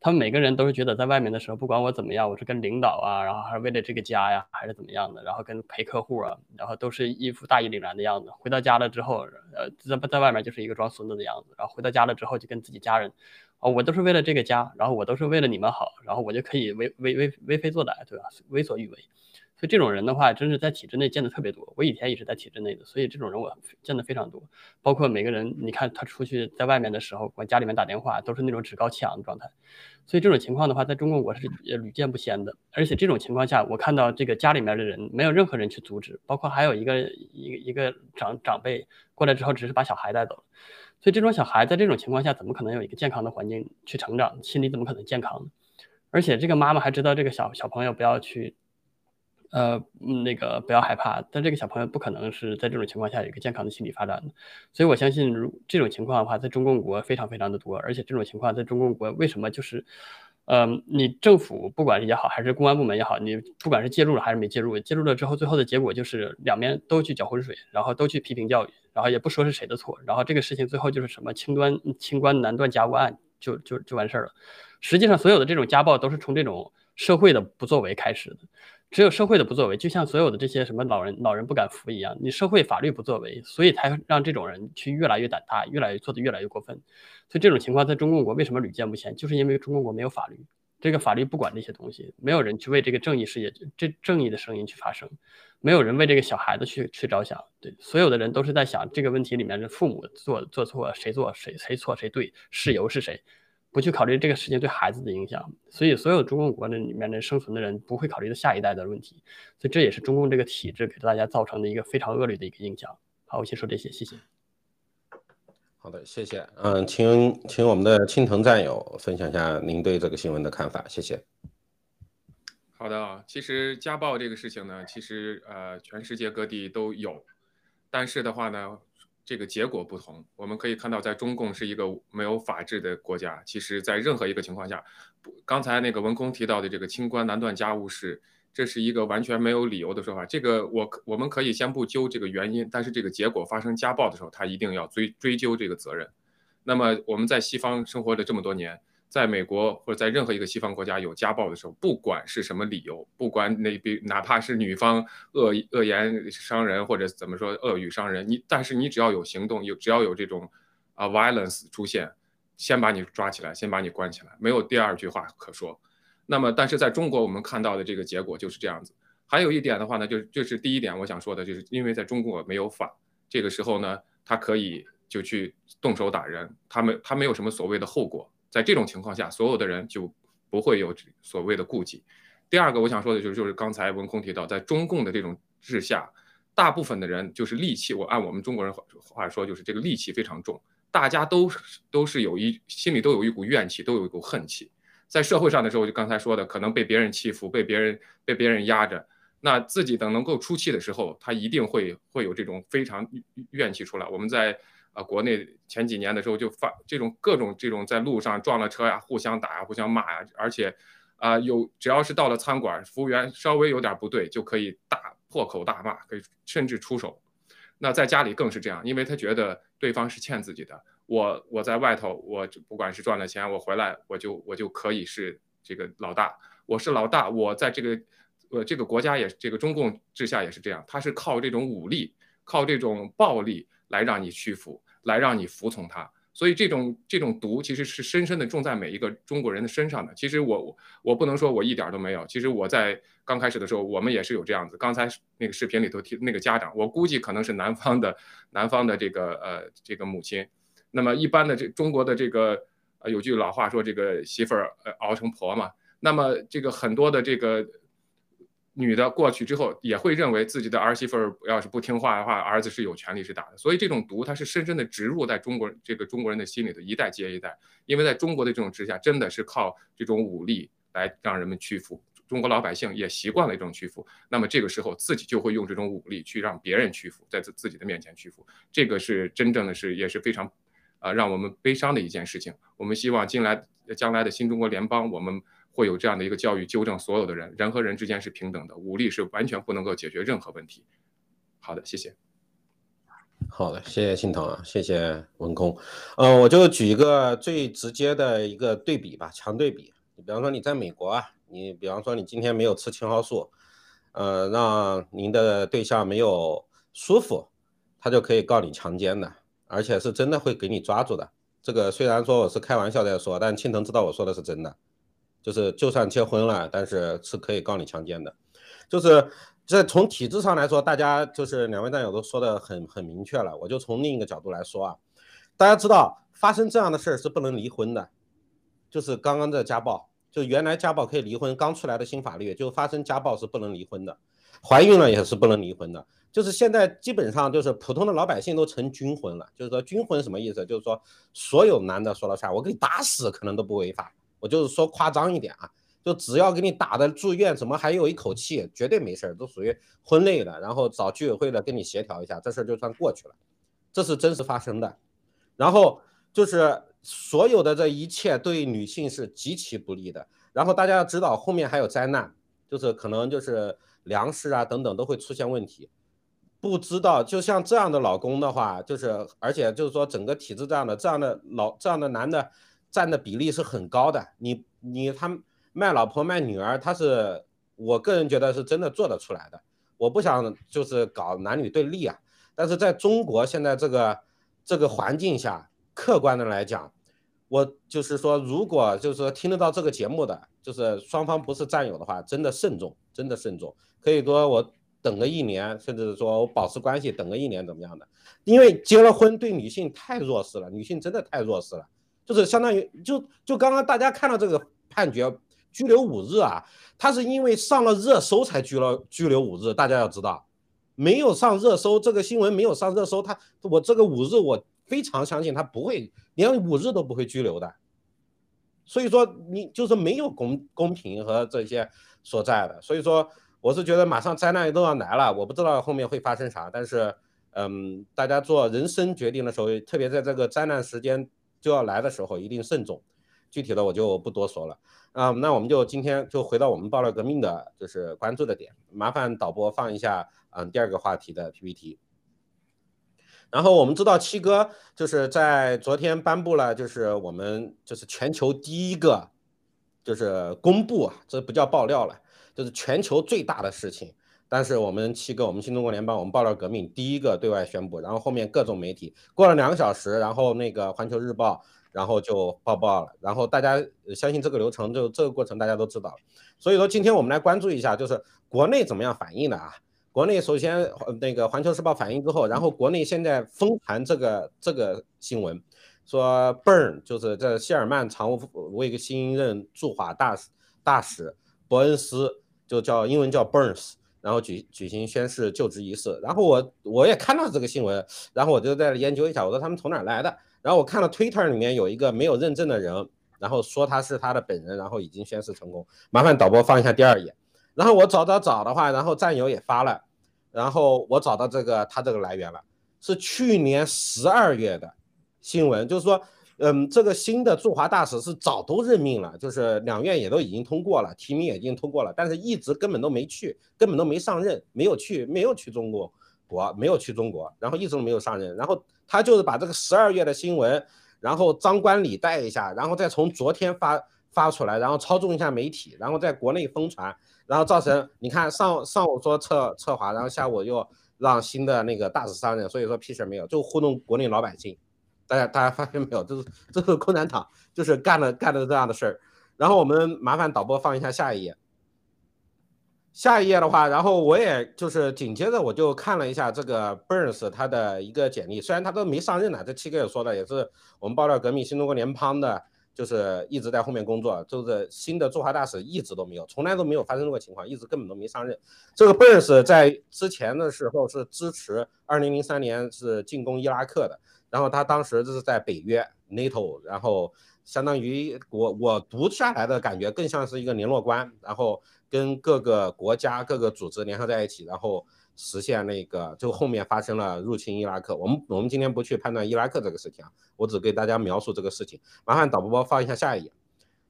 他们每个人都是觉得在外面的时候，不管我怎么样，我是跟领导啊，然后还是为了这个家呀，还是怎么样的，然后跟陪客户啊，然后都是一副大义凛然的样子。回到家了之后，呃，在在外面就是一个装孙子的样子。然后回到家了之后，就跟自己家人，哦，我都是为了这个家，然后我都是为了你们好，然后我就可以为为为为非作歹，对吧？为所欲为。所以这种人的话，真是在体制内见的特别多。我以前也是在体制内的，所以这种人我见的非常多。包括每个人，你看他出去在外面的时候，往家里面打电话，都是那种趾高气扬的状态。所以这种情况的话，在中国我是也屡见不鲜的。而且这种情况下，我看到这个家里面的人没有任何人去阻止，包括还有一个一个一个长长辈过来之后，只是把小孩带走。所以这种小孩在这种情况下，怎么可能有一个健康的环境去成长？心理怎么可能健康呢？而且这个妈妈还知道这个小小朋友不要去，呃，那个不要害怕，但这个小朋友不可能是在这种情况下有一个健康的心理发展的，所以我相信，如这种情况的话，在中共国非常非常的多，而且这种情况在中共国为什么就是？嗯，你政府不管是也好，还是公安部门也好，你不管是介入了还是没介入，介入了之后，最后的结果就是两边都去搅浑水，然后都去批评教育，然后也不说是谁的错，然后这个事情最后就是什么清端清官难断家务案，就就就完事儿了。实际上，所有的这种家暴都是从这种社会的不作为开始的。只有社会的不作为，就像所有的这些什么老人老人不敢扶一样，你社会法律不作为，所以才让这种人去越来越胆大，越来越做的越来越过分。所以这种情况在中共国为什么屡见不鲜？就是因为中共国没有法律，这个法律不管这些东西，没有人去为这个正义事业、这正义的声音去发声，没有人为这个小孩子去去着想。对，所有的人都是在想这个问题里面的父母做做错，谁做谁谁错谁对，事由是谁。不去考虑这个事情对孩子的影响，所以所有中共国的里面的生存的人不会考虑到下一代的问题，所以这也是中共这个体制给大家造成的一个非常恶劣的一个影响。好，我先说这些，谢谢。好的，谢谢。嗯，请请我们的青藤战友分享一下您对这个新闻的看法，谢谢。好的啊，其实家暴这个事情呢，其实呃全世界各地都有，但是的话呢。这个结果不同，我们可以看到，在中共是一个没有法治的国家。其实，在任何一个情况下，刚才那个文工提到的这个清官难断家务事，这是一个完全没有理由的说法。这个我我们可以先不揪这个原因，但是这个结果发生家暴的时候，他一定要追追究这个责任。那么我们在西方生活了这么多年。在美国或者在任何一个西方国家有家暴的时候，不管是什么理由，不管那比哪怕是女方恶恶言伤人或者怎么说恶语伤人，你但是你只要有行动，有只要有这种啊 violence 出现，先把你抓起来，先把你关起来，没有第二句话可说。那么但是在中国我们看到的这个结果就是这样子。还有一点的话呢，就是就是第一点我想说的就是，因为在中国没有法，这个时候呢，他可以就去动手打人，他没他没有什么所谓的后果。在这种情况下，所有的人就不会有所谓的顾忌。第二个，我想说的就是，就是刚才文空提到，在中共的这种治下，大部分的人就是戾气。我按我们中国人话说，就是这个戾气非常重，大家都都是有一心里都有一股怨气，都有一股恨气。在社会上的时候，就刚才说的，可能被别人欺负，被别人被别人压着，那自己等能够出气的时候，他一定会会有这种非常怨气出来。我们在。国内前几年的时候就发这种各种这种在路上撞了车呀，互相打呀，互相骂呀，而且，啊，有只要是到了餐馆，服务员稍微有点不对，就可以大破口大骂，可以甚至出手。那在家里更是这样，因为他觉得对方是欠自己的。我我在外头，我不管是赚了钱，我回来我就我就可以是这个老大，我是老大，我在这个呃这个国家也这个中共之下也是这样，他是靠这种武力，靠这种暴力。来让你屈服，来让你服从他，所以这种这种毒其实是深深的种在每一个中国人的身上的。其实我我我不能说我一点都没有，其实我在刚开始的时候，我们也是有这样子。刚才那个视频里头提那个家长，我估计可能是南方的南方的这个呃这个母亲。那么一般的这中国的这个呃有句老话说，这个媳妇儿熬成婆嘛。那么这个很多的这个。女的过去之后也会认为自己的儿媳妇儿要是不听话的话，儿子是有权利是打的。所以这种毒它是深深的植入在中国这个中国人的心里的一代接一代。因为在中国的这种之下，真的是靠这种武力来让人们屈服。中国老百姓也习惯了一种屈服，那么这个时候自己就会用这种武力去让别人屈服，在自自己的面前屈服。这个是真正的是也是非常，啊，让我们悲伤的一件事情。我们希望将来将来的新中国联邦，我们。会有这样的一个教育，纠正所有的人，人和人之间是平等的，武力是完全不能够解决任何问题。好的，谢谢。好的，谢谢心疼啊，谢谢文空。嗯，我就举一个最直接的一个对比吧，强对比。你比方说你在美国啊，你比方说你今天没有吃青蒿素，呃，让您的对象没有舒服，他就可以告你强奸的，而且是真的会给你抓住的。这个虽然说我是开玩笑在说，但青藤知道我说的是真的。就是，就算结婚了，但是是可以告你强奸的。就是这从体制上来说，大家就是两位战友都说的很很明确了。我就从另一个角度来说啊，大家知道发生这样的事儿是不能离婚的。就是刚刚的家暴，就原来家暴可以离婚，刚出来的新法律就发生家暴是不能离婚的，怀孕了也是不能离婚的。就是现在基本上就是普通的老百姓都成军婚了。就是说军婚什么意思？就是说所有男的说了算，我给你打死可能都不违法。我就是说夸张一点啊，就只要给你打的住院，怎么还有一口气，绝对没事儿，都属于婚内的，然后找居委会的跟你协调一下，这事儿就算过去了，这是真实发生的。然后就是所有的这一切对女性是极其不利的。然后大家要知道，后面还有灾难，就是可能就是粮食啊等等都会出现问题。不知道，就像这样的老公的话，就是而且就是说整个体制这样的这样的老这样的男的占的比例是很高的。你你他卖老婆卖女儿，他是我个人觉得是真的做得出来的。我不想就是搞男女对立啊，但是在中国现在这个这个环境下，客观的来讲，我就是说，如果就是说听得到这个节目的，就是双方不是战友的话，真的慎重，真的慎重。可以说我。等个一年，甚至说我保持关系等个一年怎么样的？因为结了婚对女性太弱势了，女性真的太弱势了，就是相当于就就刚刚大家看到这个判决，拘留五日啊，他是因为上了热搜才拘了拘留五日，大家要知道，没有上热搜，这个新闻没有上热搜，他我这个五日我非常相信他不会连五日都不会拘留的，所以说你就是没有公公平和这些所在的，所以说。我是觉得马上灾难都要来了，我不知道后面会发生啥，但是，嗯，大家做人生决定的时候，特别在这个灾难时间就要来的时候，一定慎重。具体的我就不多说了。啊，那我们就今天就回到我们爆料革命的就是关注的点，麻烦导播放一下，嗯，第二个话题的 PPT。然后我们知道七哥就是在昨天颁布了，就是我们就是全球第一个，就是公布啊，这不叫爆料了。就是全球最大的事情，但是我们七个，我们新中国联邦，我们爆料革命第一个对外宣布，然后后面各种媒体过了两个小时，然后那个环球日报，然后就报报了，然后大家相信这个流程，就这个过程大家都知道，所以说今天我们来关注一下，就是国内怎么样反应的啊？国内首先那个环球时报反应之后，然后国内现在疯传这个这个新闻，说 Burn 就是这谢尔曼常务为一个新任驻华大使大使。伯恩斯就叫英文叫 Burns，然后举举行宣誓就职仪式，然后我我也看到这个新闻，然后我就在研究一下，我说他们从哪来的？然后我看了 Twitter 里面有一个没有认证的人，然后说他是他的本人，然后已经宣誓成功。麻烦导播放一下第二页。然后我找找找的话，然后战友也发了，然后我找到这个他这个来源了，是去年十二月的新闻，就是说。嗯，这个新的驻华大使是早都任命了，就是两院也都已经通过了，提名也已经通过了，但是一直根本都没去，根本都没上任，没有去，没有去中国国，没有去中国，然后一直都没有上任。然后他就是把这个十二月的新闻，然后张冠李戴一下，然后再从昨天发发出来，然后操纵一下媒体，然后在国内疯传，然后造成你看上上午说撤撤华，然后下午又让新的那个大使上任，所以说屁事没有，就糊弄国内老百姓。大家大家发现没有，这是这是共产党就是干了干了这样的事儿。然后我们麻烦导播放一下下一页。下一页的话，然后我也就是紧接着我就看了一下这个 Burns 他的一个简历，虽然他都没上任呢，这七哥也说了，也是我们爆料革命新中国联邦的，就是一直在后面工作，就是新的驻华大使一直都没有，从来都没有发生过情况，一直根本都没上任。这个 Burns 在之前的时候是支持2003年是进攻伊拉克的。然后他当时就是在北约 NATO，然后相当于我我读下来的感觉更像是一个联络官，然后跟各个国家各个组织联合在一起，然后实现那个就后面发生了入侵伊拉克。我们我们今天不去判断伊拉克这个事情啊，我只给大家描述这个事情。麻烦导播放一下下一页，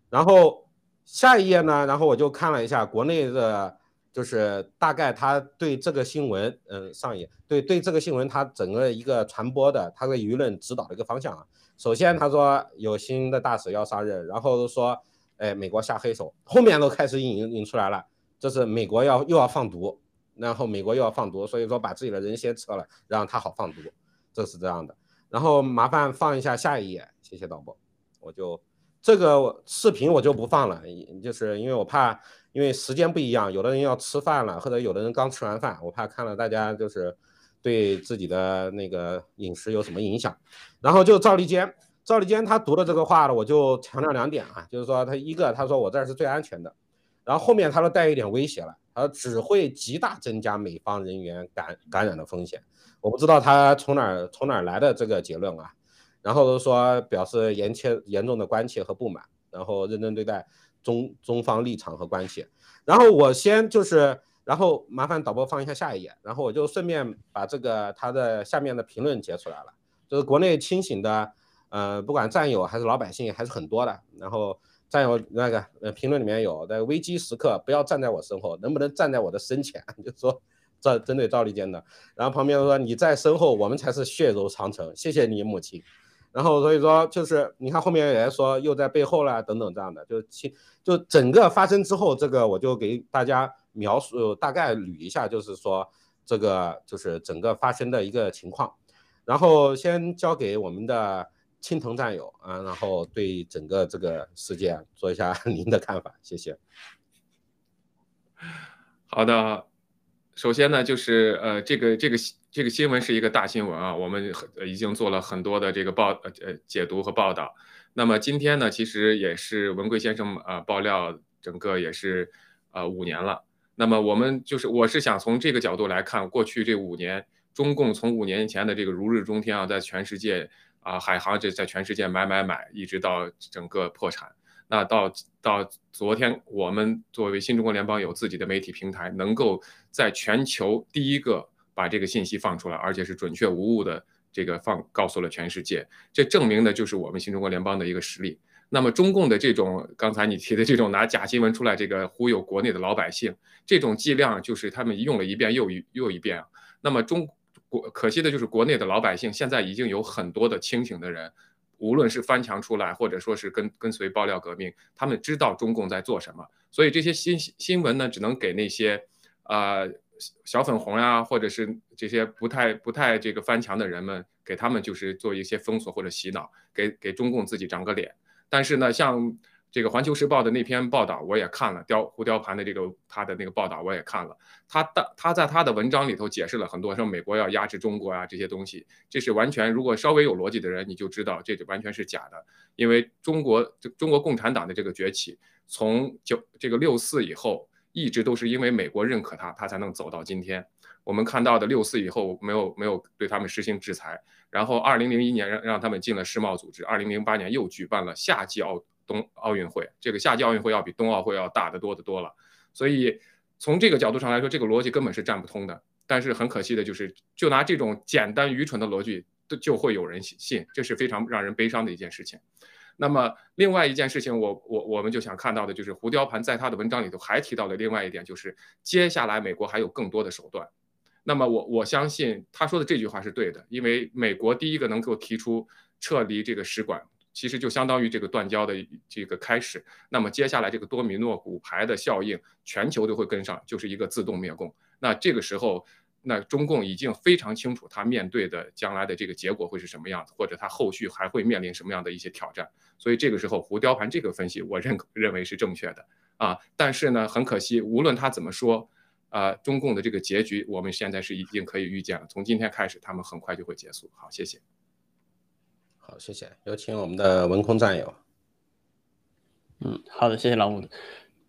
然后下一页呢，然后我就看了一下国内的。就是大概他对这个新闻，嗯，上一页对对这个新闻，他整个一个传播的，他的舆论指导的一个方向啊。首先他说有新的大使要上任，然后说，哎，美国下黑手，后面都开始引引出来了，这是美国要又要放毒，然后美国又要放毒，所以说把自己的人先撤了，让他好放毒，这是这样的。然后麻烦放一下下一页，谢谢导播，我就这个视频我就不放了，就是因为我怕。因为时间不一样，有的人要吃饭了，或者有的人刚吃完饭，我怕看了大家就是对自己的那个饮食有什么影响。然后就赵立坚，赵立坚他读的这个话呢，我就强调两点啊，就是说他一个他说我这儿是最安全的，然后后面他都带一点威胁了，他说只会极大增加美方人员感感染的风险。我不知道他从哪儿从哪儿来的这个结论啊，然后说表示严切严重的关切和不满，然后认真对待。中中方立场和关系。然后我先就是，然后麻烦导播放一下下一页，然后我就顺便把这个他的下面的评论截出来了，就是国内清醒的，呃，不管战友还是老百姓还是很多的。然后战友那个呃评论里面有，在危机时刻不要站在我身后，能不能站在我的身前？就说这针对赵立坚的。然后旁边说你在身后，我们才是血肉长城。谢谢你母亲。然后所以说就是你看后面也说又在背后啦等等这样的，就其就整个发生之后，这个我就给大家描述大概捋一下，就是说这个就是整个发生的一个情况。然后先交给我们的青藤战友啊，然后对整个这个事件做一下 您的看法，谢谢。好的，首先呢就是呃这个这个。这个新闻是一个大新闻啊，我们已经做了很多的这个报呃解读和报道。那么今天呢，其实也是文贵先生呃爆料，整个也是呃五年了。那么我们就是我是想从这个角度来看，过去这五年，中共从五年前的这个如日中天啊，在全世界啊海航这在全世界买买买，一直到整个破产。那到到昨天，我们作为新中国联邦有自己的媒体平台，能够在全球第一个。把这个信息放出来，而且是准确无误的，这个放告诉了全世界，这证明的就是我们新中国联邦的一个实力。那么中共的这种刚才你提的这种拿假新闻出来，这个忽悠国内的老百姓，这种伎俩就是他们用了一遍又一又一遍。那么中国可惜的就是国内的老百姓现在已经有很多的清醒的人，无论是翻墙出来，或者说是跟跟随爆料革命，他们知道中共在做什么，所以这些新新闻呢，只能给那些啊。小粉红呀，或者是这些不太不太这个翻墙的人们，给他们就是做一些封锁或者洗脑，给给中共自己长个脸。但是呢，像这个《环球时报》的那篇报道，我也看了，雕胡雕盘的这个他的那个报道我也看了。他的他在他的文章里头解释了很多，说美国要压制中国啊这些东西，这是完全如果稍微有逻辑的人，你就知道这就完全是假的。因为中国这中国共产党的这个崛起，从九这个六四以后。一直都是因为美国认可他，他才能走到今天。我们看到的六四以后没有没有对他们实行制裁，然后二零零一年让让他们进了世贸组织，二零零八年又举办了夏季奥冬奥运会，这个夏季奥运会要比冬奥会要大得多得多了。所以从这个角度上来说，这个逻辑根本是站不通的。但是很可惜的就是，就拿这种简单愚蠢的逻辑，都就会有人信，这是非常让人悲伤的一件事情。那么，另外一件事情，我我我们就想看到的就是胡雕盘在他的文章里头还提到了另外一点，就是接下来美国还有更多的手段。那么我我相信他说的这句话是对的，因为美国第一个能够提出撤离这个使馆，其实就相当于这个断交的这个开始。那么接下来这个多米诺骨牌的效应，全球都会跟上，就是一个自动灭共。那这个时候。那中共已经非常清楚，他面对的将来的这个结果会是什么样子，或者他后续还会面临什么样的一些挑战。所以这个时候，胡雕盘这个分析，我认认为是正确的啊。但是呢，很可惜，无论他怎么说，啊，中共的这个结局，我们现在是已经可以预见了。从今天开始，他们很快就会结束。好，谢谢。好，谢谢。有请我们的文空战友。嗯，好的，谢谢老五。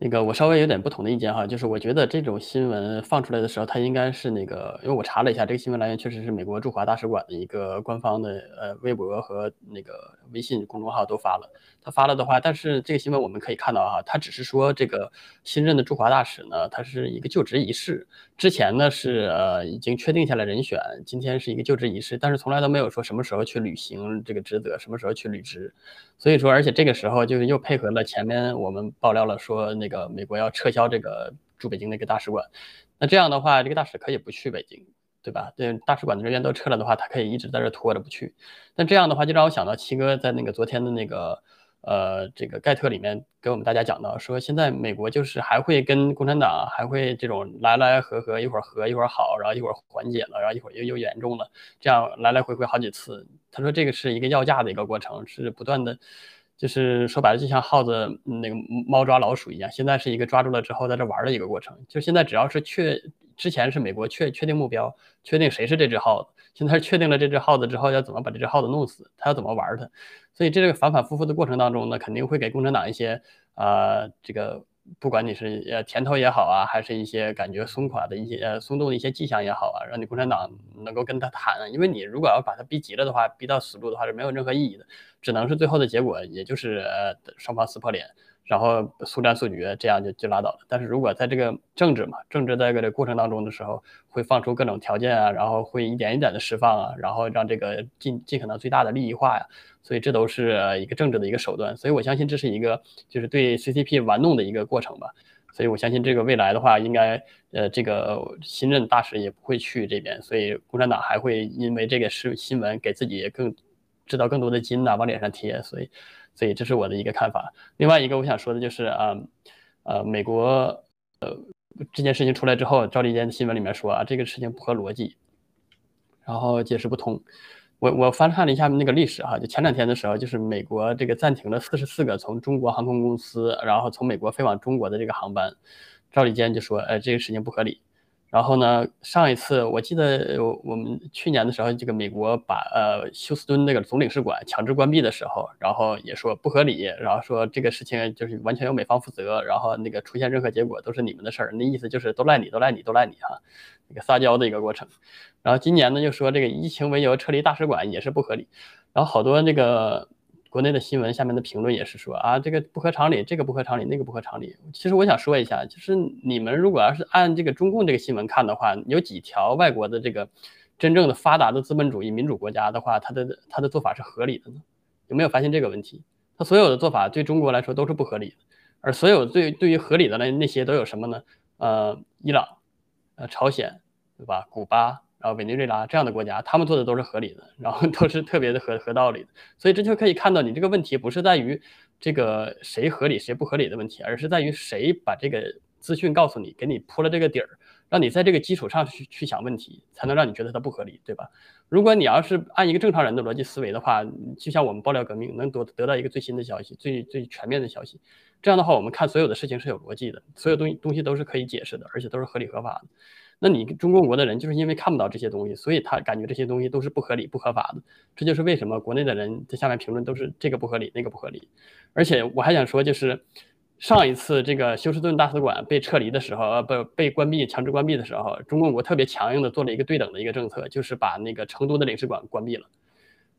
那个我稍微有点不同的意见哈，就是我觉得这种新闻放出来的时候，它应该是那个，因为我查了一下，这个新闻来源确实是美国驻华大使馆的一个官方的呃微博和那个微信公众号都发了。他发了的话，但是这个新闻我们可以看到哈，他只是说这个新任的驻华大使呢，他是一个就职仪式。之前呢是呃已经确定下来人选，今天是一个就职仪式，但是从来都没有说什么时候去履行这个职责，什么时候去履职。所以说，而且这个时候就是又配合了前面我们爆料了说那个美国要撤销这个驻北京那个大使馆，那这样的话，这个大使可以不去北京，对吧？对，大使馆的人员都撤了的话，他可以一直在这拖着不去。那这样的话，就让我想到七哥在那个昨天的那个。呃，这个盖特里面给我们大家讲到说，现在美国就是还会跟共产党还会这种来来回回，一会儿和一会儿好，然后一会儿缓解了，然后一会儿又又严重了，这样来来回回好几次。他说这个是一个要价的一个过程，是不断的，就是说白了就像耗子那个猫抓老鼠一样，现在是一个抓住了之后在这玩的一个过程。就现在只要是确之前是美国确确定目标，确定谁是这只耗子，现在确定了这只耗子之后要怎么把这只耗子弄死，他要怎么玩它。所以这个反反复复的过程当中呢，肯定会给共产党一些啊，这个不管你是呃甜头也好啊，还是一些感觉松垮的一些呃松动的一些迹象也好啊，让你共产党能够跟他谈。因为你如果要把他逼急了的话，逼到死路的话是没有任何意义的，只能是最后的结果，也就是呃双方撕破脸，然后速战速决，这样就就拉倒了。但是如果在这个政治嘛，政治在这个过程当中的时候，会放出各种条件啊，然后会一点一点的释放啊，然后让这个尽尽可能最大的利益化呀，所以这都是一个政治的一个手段。所以我相信这是一个就是对 CCP 玩弄的一个过程吧。所以我相信这个未来的话，应该呃这个新任大使也不会去这边，所以共产党还会因为这个是新闻给自己更制造更多的金呐往脸上贴，所以。所以这是我的一个看法。另外一个我想说的就是啊，呃，美国呃这件事情出来之后，赵立坚的新闻里面说啊，这个事情不合逻辑，然后解释不通。我我翻看了一下那个历史哈，就前两天的时候，就是美国这个暂停了四十四个从中国航空公司，然后从美国飞往中国的这个航班，赵立坚就说，呃，这个事情不合理。然后呢，上一次我记得我们去年的时候，这个美国把呃休斯敦那个总领事馆强制关闭的时候，然后也说不合理，然后说这个事情就是完全由美方负责，然后那个出现任何结果都是你们的事儿，那意思就是都赖你，都赖你，都赖你哈，那个撒娇的一个过程。然后今年呢，又说这个疫情为由撤离大使馆也是不合理，然后好多那个。国内的新闻下面的评论也是说啊，这个不合常理，这个不合常理，那个不合常理。其实我想说一下，就是你们如果要是按这个中共这个新闻看的话，有几条外国的这个真正的发达的资本主义民主国家的话，他的他的做法是合理的呢？有没有发现这个问题？他所有的做法对中国来说都是不合理的，而所有对对于合理的那那些都有什么呢？呃，伊朗，呃，朝鲜，对吧？古巴。然后委内瑞拉这样的国家，他们做的都是合理的，然后都是特别的合合道理的，所以这就可以看到，你这个问题不是在于这个谁合理谁不合理的问题，而是在于谁把这个资讯告诉你，给你铺了这个底儿，让你在这个基础上去去想问题，才能让你觉得它不合理，对吧？如果你要是按一个正常人的逻辑思维的话，就像我们爆料革命能得得到一个最新的消息、最最全面的消息，这样的话，我们看所有的事情是有逻辑的，所有东西东西都是可以解释的，而且都是合理合法的。那你中国国的人就是因为看不到这些东西，所以他感觉这些东西都是不合理、不合法的。这就是为什么国内的人在下面评论都是这个不合理、那个不合理。而且我还想说，就是上一次这个休斯顿大使馆被撤离的时候，呃，不被关闭、强制关闭的时候，中共国特别强硬的做了一个对等的一个政策，就是把那个成都的领事馆关闭了。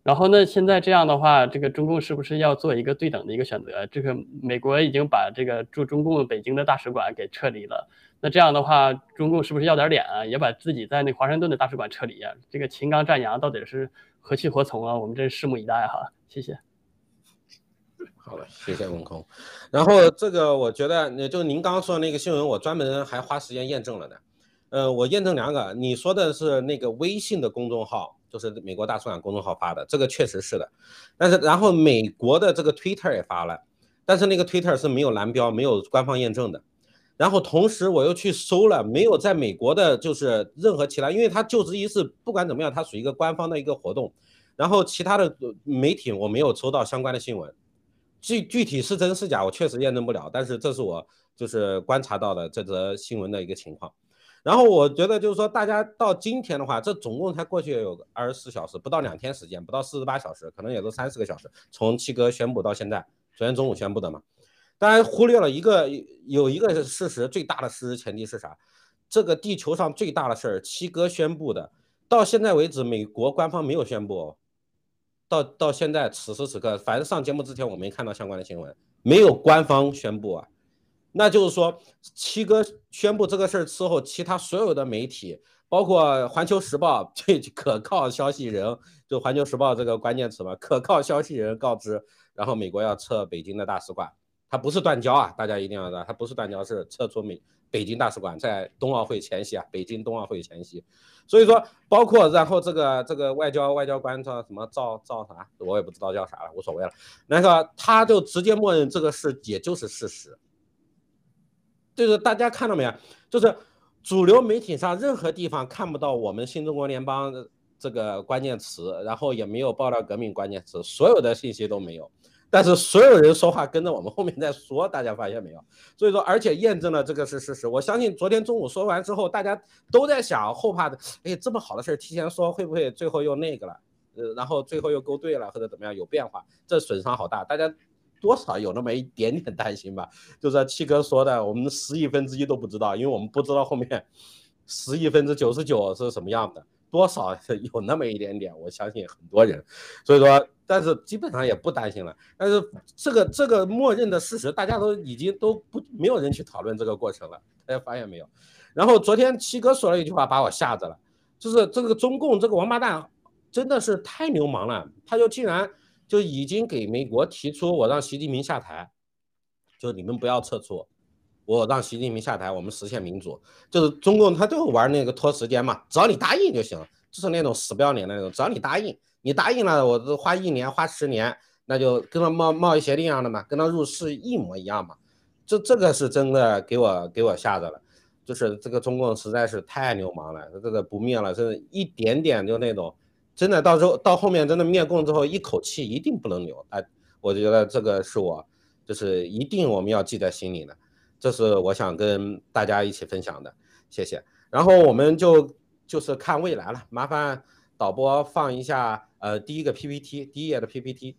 然后呢，现在这样的话，这个中共是不是要做一个对等的一个选择？这个美国已经把这个驻中共北京的大使馆给撤离了。那这样的话，中共是不是要点脸啊？也把自己在那华盛顿的大使馆撤离啊？这个秦刚战羊到底是何去何从啊？我们真拭目以待哈。谢谢。好了，谢谢文空。然后这个我觉得，那就您刚刚说的那个新闻，我专门还花时间验证了的。呃，我验证两个，你说的是那个微信的公众号，就是美国大使馆公众号发的，这个确实是的。但是然后美国的这个 Twitter 也发了，但是那个 Twitter 是没有蓝标，没有官方验证的。然后同时我又去搜了，没有在美国的，就是任何其他，因为它就职仪式不管怎么样，它属于一个官方的一个活动。然后其他的媒体我没有收到相关的新闻，具具体是真是假，我确实验证不了。但是这是我就是观察到的这则新闻的一个情况。然后我觉得就是说，大家到今天的话，这总共才过去有二十四小时，不到两天时间，不到四十八小时，可能也就三四个小时，从七哥宣布到现在，昨天中午宣布的嘛。当然忽略了一个有一个事实，最大的事实前提是啥？这个地球上最大的事儿，七哥宣布的，到现在为止，美国官方没有宣布。到到现在此时此刻，反正上节目之前我没看到相关的新闻，没有官方宣布啊。那就是说，七哥宣布这个事儿之后，其他所有的媒体，包括《环球时报》最可靠消息人，就《环球时报》这个关键词嘛，可靠消息人告知，然后美国要撤北京的大使馆。它不是断交啊，大家一定要知道，它不是断交，是撤出美北京大使馆，在冬奥会前夕啊，北京冬奥会前夕，所以说包括然后这个这个外交外交官叫什么赵赵啥，我也不知道叫啥了，无所谓了，那个他就直接默认这个事也就是事实，就是大家看到没有，就是主流媒体上任何地方看不到我们新中国联邦这个关键词，然后也没有爆料革命关键词，所有的信息都没有。但是所有人说话跟着我们后面在说，大家发现没有？所以说，而且验证了这个是事实。我相信昨天中午说完之后，大家都在想后怕的，哎，这么好的事儿提前说，会不会最后又那个了？呃，然后最后又勾兑了或者怎么样有变化？这损伤好大，大家多少有那么一点点担心吧。就是七哥说的，我们十亿分之一都不知道，因为我们不知道后面十亿分之九十九是什么样的。多少 有那么一点点，我相信很多人，所以说，但是基本上也不担心了。但是这个这个默认的事实，大家都已经都不没有人去讨论这个过程了，大家发现没有？然后昨天七哥说了一句话，把我吓着了，就是这个中共这个王八蛋真的是太流氓了，他就竟然就已经给美国提出我让习近平下台，就你们不要撤出。我让习近平下台，我们实现民主，就是中共他就玩那个拖时间嘛，只要你答应就行，就是那种死不要脸的那种，只要你答应，你答应了，我花一年花十年，那就跟他贸贸易协定一样的嘛，跟他入世一模一样嘛，这这个是真的给我给我吓着了，就是这个中共实在是太流氓了，这个不灭了，是一点点就那种，真的到时候到后面真的灭共之后，一口气一定不能留，哎，我觉得这个是我就是一定我们要记在心里的。这是我想跟大家一起分享的，谢谢。然后我们就就是看未来了，麻烦导播放一下，呃，第一个 PPT，第一页的 PPT。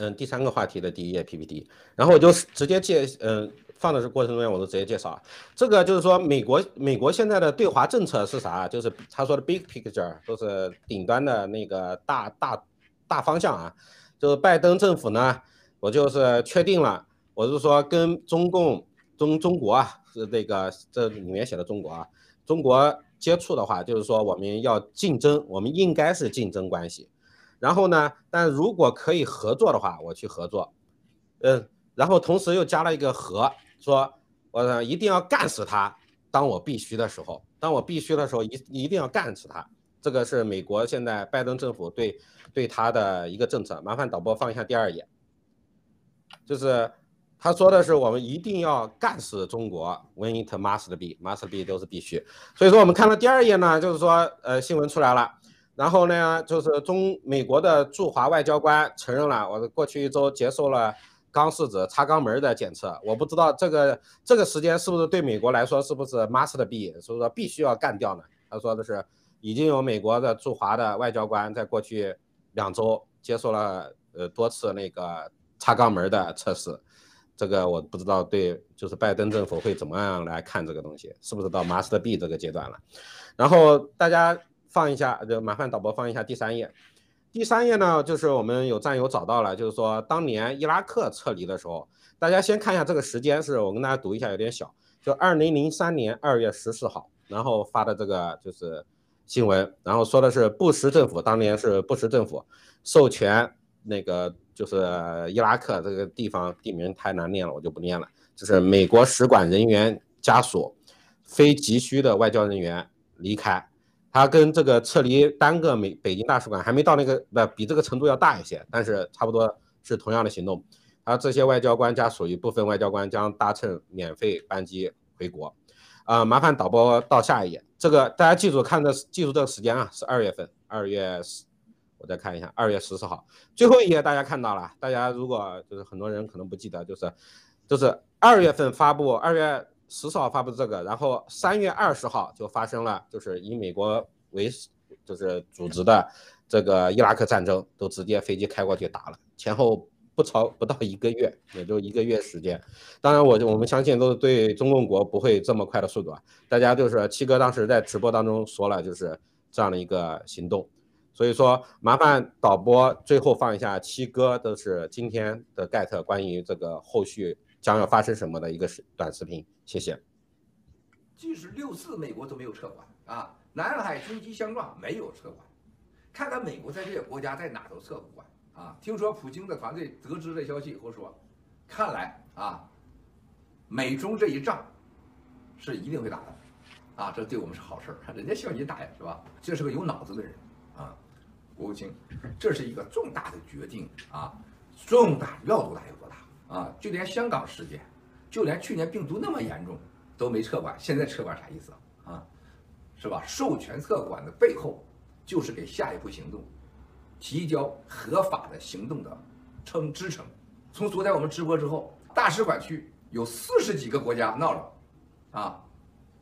嗯，第三个话题的第一页 PPT。然后我就直接介，嗯，放的是过程中间我都直接介绍。这个就是说，美国美国现在的对华政策是啥？就是他说的 big picture，都是顶端的那个大大大方向啊。就是拜登政府呢。我就是确定了，我是说跟中共中中国啊，是那个这里面写的中国啊，中国接触的话，就是说我们要竞争，我们应该是竞争关系。然后呢，但如果可以合作的话，我去合作。嗯，然后同时又加了一个和，说我一定要干死他。当我必须的时候，当我必须的时候，一一定要干死他。这个是美国现在拜登政府对对他的一个政策。麻烦导播放一下第二页。就是他说的是我们一定要干死中国，when it must be，must be 都是必须。所以说我们看到第二页呢，就是说呃新闻出来了，然后呢就是中美国的驻华外交官承认了，我过去一周接受了钢试纸擦肛门的检测，我不知道这个这个时间是不是对美国来说是不是 must be，所以说必须要干掉呢？他说的是已经有美国的驻华的外交官在过去两周接受了呃多次那个。擦肛门的测试，这个我不知道对，就是拜登政府会怎么样来看这个东西，是不是到 Must B 这个阶段了？然后大家放一下，就麻烦导播放一下第三页。第三页呢，就是我们有战友找到了，就是说当年伊拉克撤离的时候，大家先看一下这个时间，是我跟大家读一下，有点小，就二零零三年二月十四号，然后发的这个就是新闻，然后说的是布什政府当年是布什政府授权那个。就是伊拉克这个地方地名太难念了，我就不念了。就是美国使馆人员家属，非急需的外交人员离开。他跟这个撤离单个美北京大使馆还没到那个不比这个程度要大一些，但是差不多是同样的行动。而这些外交官家属与部分外交官将搭乘免费班机回国。啊，麻烦导播到下一页。这个大家记住看的记住这个时间啊，是二月份，二月十。我再看一下，二月十四号最后一页，大家看到了。大家如果就是很多人可能不记得，就是就是二月份发布，二月十四号发布这个，然后三月二十号就发生了，就是以美国为就是组织的这个伊拉克战争，都直接飞机开过去打了，前后不超不到一个月，也就一个月时间。当然，我我们相信都是对中共国不会这么快的速度啊。大家就是七哥当时在直播当中说了，就是这样的一个行动。所以说，麻烦导播最后放一下七哥都是今天的 get 关于这个后续将要发生什么的一个视短视频，谢谢。即使六次美国都没有撤换啊，南海军机相撞没有撤换，看看美国在这些国家在哪都撤不换啊。听说普京的团队得知这消息以后说，看来啊，美中这一仗是一定会打的啊，这对我们是好事儿，人家需要你打呀，是吧？这是个有脑子的人啊。国务卿，这是一个重大的决定啊，重大要多大有啊！就连香港事件，就连去年病毒那么严重都没撤管，现在撤管啥意思啊？是吧？授权撤管的背后，就是给下一步行动提交合法的行动的撑支撑。从昨天我们直播之后，大使馆区有四十几个国家闹了，啊，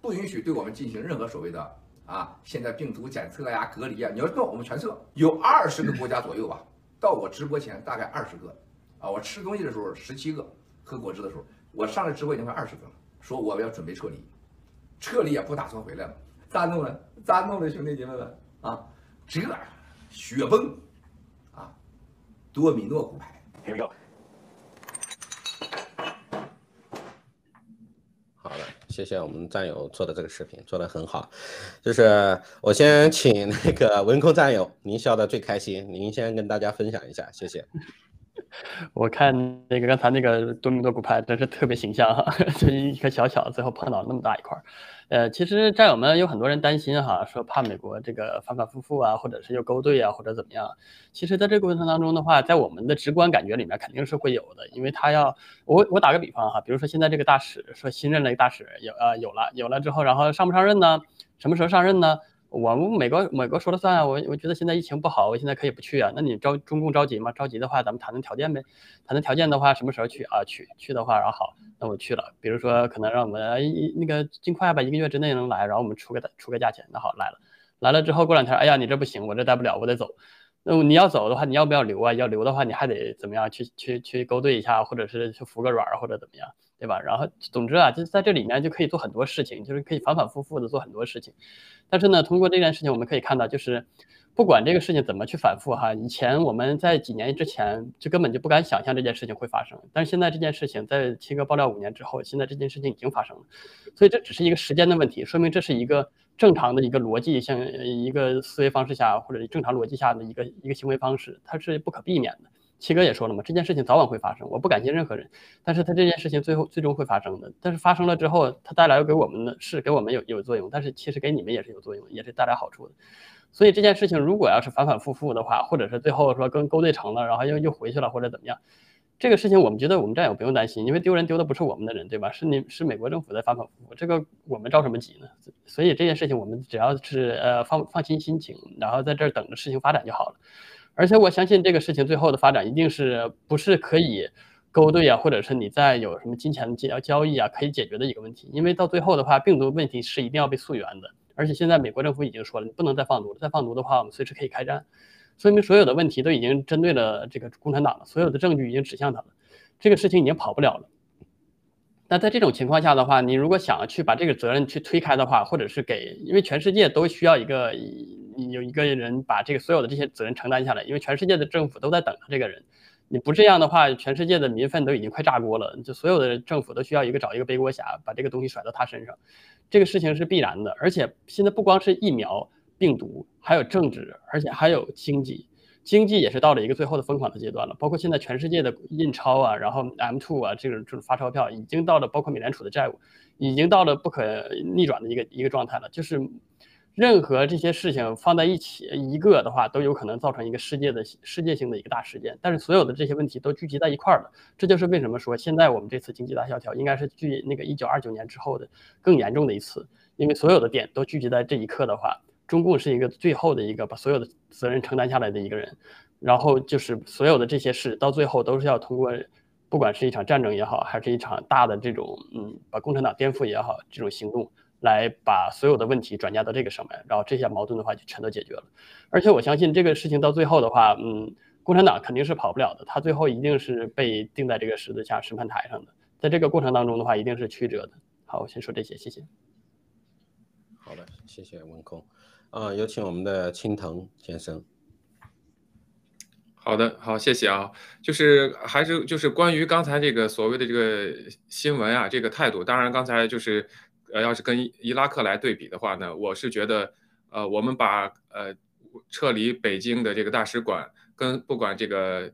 不允许对我们进行任何所谓的。啊，现在病毒检测呀、隔离呀，你要动我们全测，有二十个国家左右吧。到我直播前大概二十个，啊，我吃东西的时候十七个，喝果汁的时候，我上来直播已经快二十个了。说我们要准备撤离，撤离也不打算回来了，咋弄了？咋弄的，兄弟姐妹们啊？这雪崩啊，多米诺骨牌。Here we go。好了，谢谢我们战友做的这个视频，做的很好。就是我先请那个文空战友，您笑的最开心，您先跟大家分享一下，谢谢。我看那个刚才那个多米诺骨牌真是特别形象哈，就一颗小小，最后碰到那么大一块儿。呃，其实战友们有很多人担心哈，说怕美国这个反反复复啊，或者是又勾兑啊，或者怎么样。其实在这个过程当中的话，在我们的直观感觉里面肯定是会有的，因为他要我我打个比方哈，比如说现在这个大使说新任的一个大使有呃有了有了之后，然后上不上任呢？什么时候上任呢？我们美国美国说了算啊！我我觉得现在疫情不好，我现在可以不去啊。那你着中共着急吗？着急的话，咱们谈谈条件呗。谈谈条件的话，什么时候去啊？去去的话，然后好，那我去了。比如说，可能让我们一那个尽快吧，一个月之内能来，然后我们出个出个价钱。那好，来了，来了之后过两天，哎呀，你这不行，我这待不了，我得走。那你要走的话，你要不要留啊？要留的话，你还得怎么样？去去去勾兑一下，或者是去服个软或者怎么样？对吧？然后，总之啊，就在这里面就可以做很多事情，就是可以反反复复的做很多事情。但是呢，通过这件事情，我们可以看到，就是不管这个事情怎么去反复哈，以前我们在几年之前就根本就不敢想象这件事情会发生。但是现在这件事情在七哥爆料五年之后，现在这件事情已经发生了。所以这只是一个时间的问题，说明这是一个正常的一个逻辑，像一个思维方式下或者正常逻辑下的一个一个行为方式，它是不可避免的。七哥也说了嘛，这件事情早晚会发生，我不感谢任何人，但是他这件事情最后最终会发生的。但是发生了之后，它带来给我们的是给我们有有作用，但是其实给你们也是有作用，也是带来好处的。所以这件事情如果要是反反复复的话，或者是最后说跟勾兑成了，然后又又回去了或者怎么样，这个事情我们觉得我们战友不用担心，因为丢人丢的不是我们的人，对吧？是你是美国政府在反反复复，这个我们着什么急呢？所以这件事情我们只要是呃放放心心情，然后在这儿等着事情发展就好了。而且我相信这个事情最后的发展一定是不是可以勾兑啊，或者是你再有什么金钱交交易啊，可以解决的一个问题。因为到最后的话，病毒问题是一定要被溯源的。而且现在美国政府已经说了，你不能再放毒了，再放毒的话，我们随时可以开战。说明所有的问题都已经针对了这个共产党了，所有的证据已经指向他了，这个事情已经跑不了了。那在这种情况下的话，你如果想要去把这个责任去推开的话，或者是给，因为全世界都需要一个有一个人把这个所有的这些责任承担下来，因为全世界的政府都在等着这个人。你不这样的话，全世界的民愤都已经快炸锅了，就所有的政府都需要一个找一个背锅侠，把这个东西甩到他身上。这个事情是必然的，而且现在不光是疫苗、病毒，还有政治，而且还有经济。经济也是到了一个最后的疯狂的阶段了，包括现在全世界的印钞啊，然后 M2 啊，这种这种发钞票已经到了，包括美联储的债务，已经到了不可逆转的一个一个状态了。就是任何这些事情放在一起，一个的话都有可能造成一个世界的世界性的一个大事件。但是所有的这些问题都聚集在一块儿了，这就是为什么说现在我们这次经济大萧条应该是距那个一九二九年之后的更严重的一次，因为所有的点都聚集在这一刻的话。中共是一个最后的一个把所有的责任承担下来的一个人，然后就是所有的这些事到最后都是要通过，不管是一场战争也好，还是一场大的这种嗯把共产党颠覆也好，这种行动来把所有的问题转嫁到这个上面，然后这些矛盾的话就全都解决了。而且我相信这个事情到最后的话，嗯，共产党肯定是跑不了的，他最后一定是被钉在这个十字架审判台上的，在这个过程当中的话一定是曲折的。好，我先说这些，谢谢。好的，谢谢文空。啊，有请我们的青藤先生。好的，好，谢谢啊。就是还是就是关于刚才这个所谓的这个新闻啊，这个态度。当然，刚才就是呃，要是跟伊拉克来对比的话呢，我是觉得呃，我们把呃撤离北京的这个大使馆跟不管这个。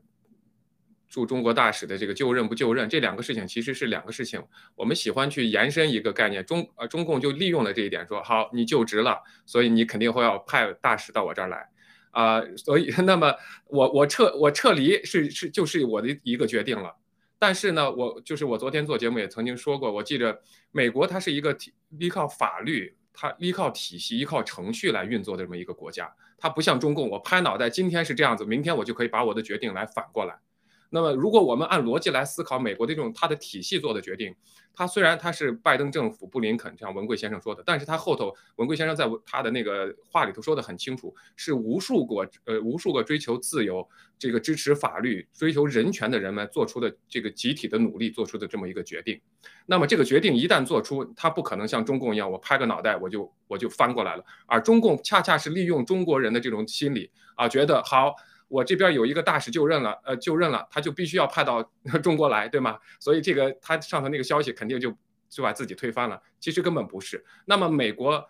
驻中国大使的这个就任不就任这两个事情其实是两个事情，我们喜欢去延伸一个概念，中呃中共就利用了这一点，说好你就职了，所以你肯定会要派大使到我这儿来，啊，所以 那么我我撤我撤离是是就是我的一个决定了，但是呢，我就是我昨天做节目也曾经说过，我记着美国它是一个体依靠法律，它依靠体系依靠程序来运作的这么一个国家，它不像中共，我拍脑袋今天是这样子，明天我就可以把我的决定来反过来。那么，如果我们按逻辑来思考美国的这种它的体系做的决定，它虽然它是拜登政府布林肯像文贵先生说的，但是他后头文贵先生在他的那个话里头说的很清楚，是无数个呃无数个追求自由、这个支持法律、追求人权的人们做出的这个集体的努力做出的这么一个决定。那么这个决定一旦做出，它不可能像中共一样，我拍个脑袋我就我就翻过来了，而中共恰恰是利用中国人的这种心理啊，觉得好。我这边有一个大使就任了，呃，就任了，他就必须要派到 中国来，对吗？所以这个他上头那个消息肯定就就把自己推翻了。其实根本不是。那么美国，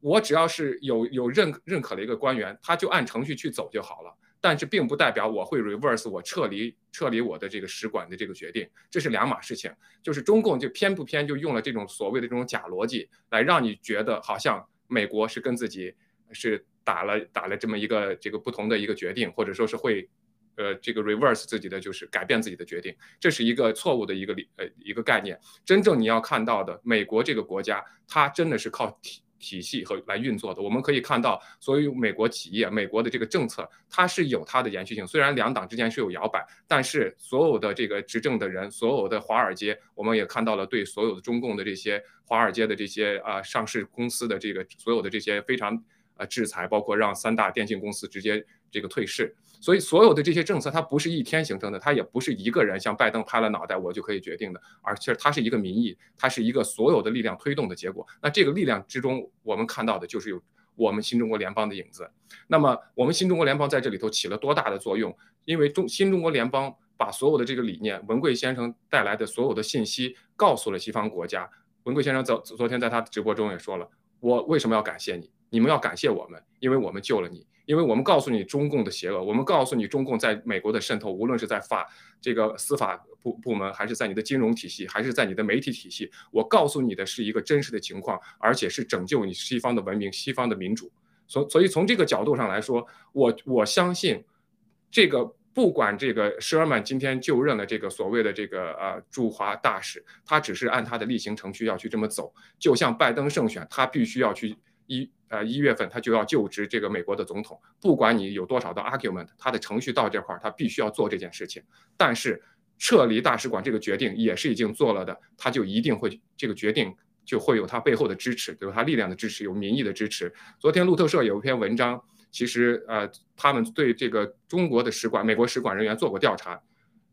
我只要是有有认认可的一个官员，他就按程序去走就好了。但是并不代表我会 reverse 我撤离撤离我的这个使馆的这个决定，这是两码事情。就是中共就偏不偏就用了这种所谓的这种假逻辑，来让你觉得好像美国是跟自己是。打了打了这么一个这个不同的一个决定，或者说是会，呃，这个 reverse 自己的就是改变自己的决定，这是一个错误的一个理呃一个概念。真正你要看到的，美国这个国家，它真的是靠体体系和来运作的。我们可以看到，所有美国企业、美国的这个政策，它是有它的延续性。虽然两党之间是有摇摆，但是所有的这个执政的人，所有的华尔街，我们也看到了对所有的中共的这些华尔街的这些啊上市公司的这个所有的这些非常。啊，制裁包括让三大电信公司直接这个退市，所以所有的这些政策它不是一天形成的，它也不是一个人像拜登拍了脑袋我就可以决定的，而且它是一个民意，它是一个所有的力量推动的结果。那这个力量之中，我们看到的就是有我们新中国联邦的影子。那么我们新中国联邦在这里头起了多大的作用？因为中新中国联邦把所有的这个理念，文贵先生带来的所有的信息告诉了西方国家。文贵先生昨昨天在他直播中也说了，我为什么要感谢你？你们要感谢我们，因为我们救了你，因为我们告诉你中共的邪恶，我们告诉你中共在美国的渗透，无论是在法这个司法部部门，还是在你的金融体系，还是在你的媒体体系，我告诉你的是一个真实的情况，而且是拯救你西方的文明、西方的民主。所所以从这个角度上来说，我我相信，这个不管这个施尔曼今天就任了这个所谓的这个呃驻华大使，他只是按他的例行程序要去这么走，就像拜登胜选，他必须要去一。呃，一月份他就要就职这个美国的总统，不管你有多少的 argument，他的程序到这块儿，他必须要做这件事情。但是撤离大使馆这个决定也是已经做了的，他就一定会这个决定就会有他背后的支持，有他力量的支持，有民意的支持。昨天路透社有一篇文章，其实呃，他们对这个中国的使馆、美国使馆人员做过调查，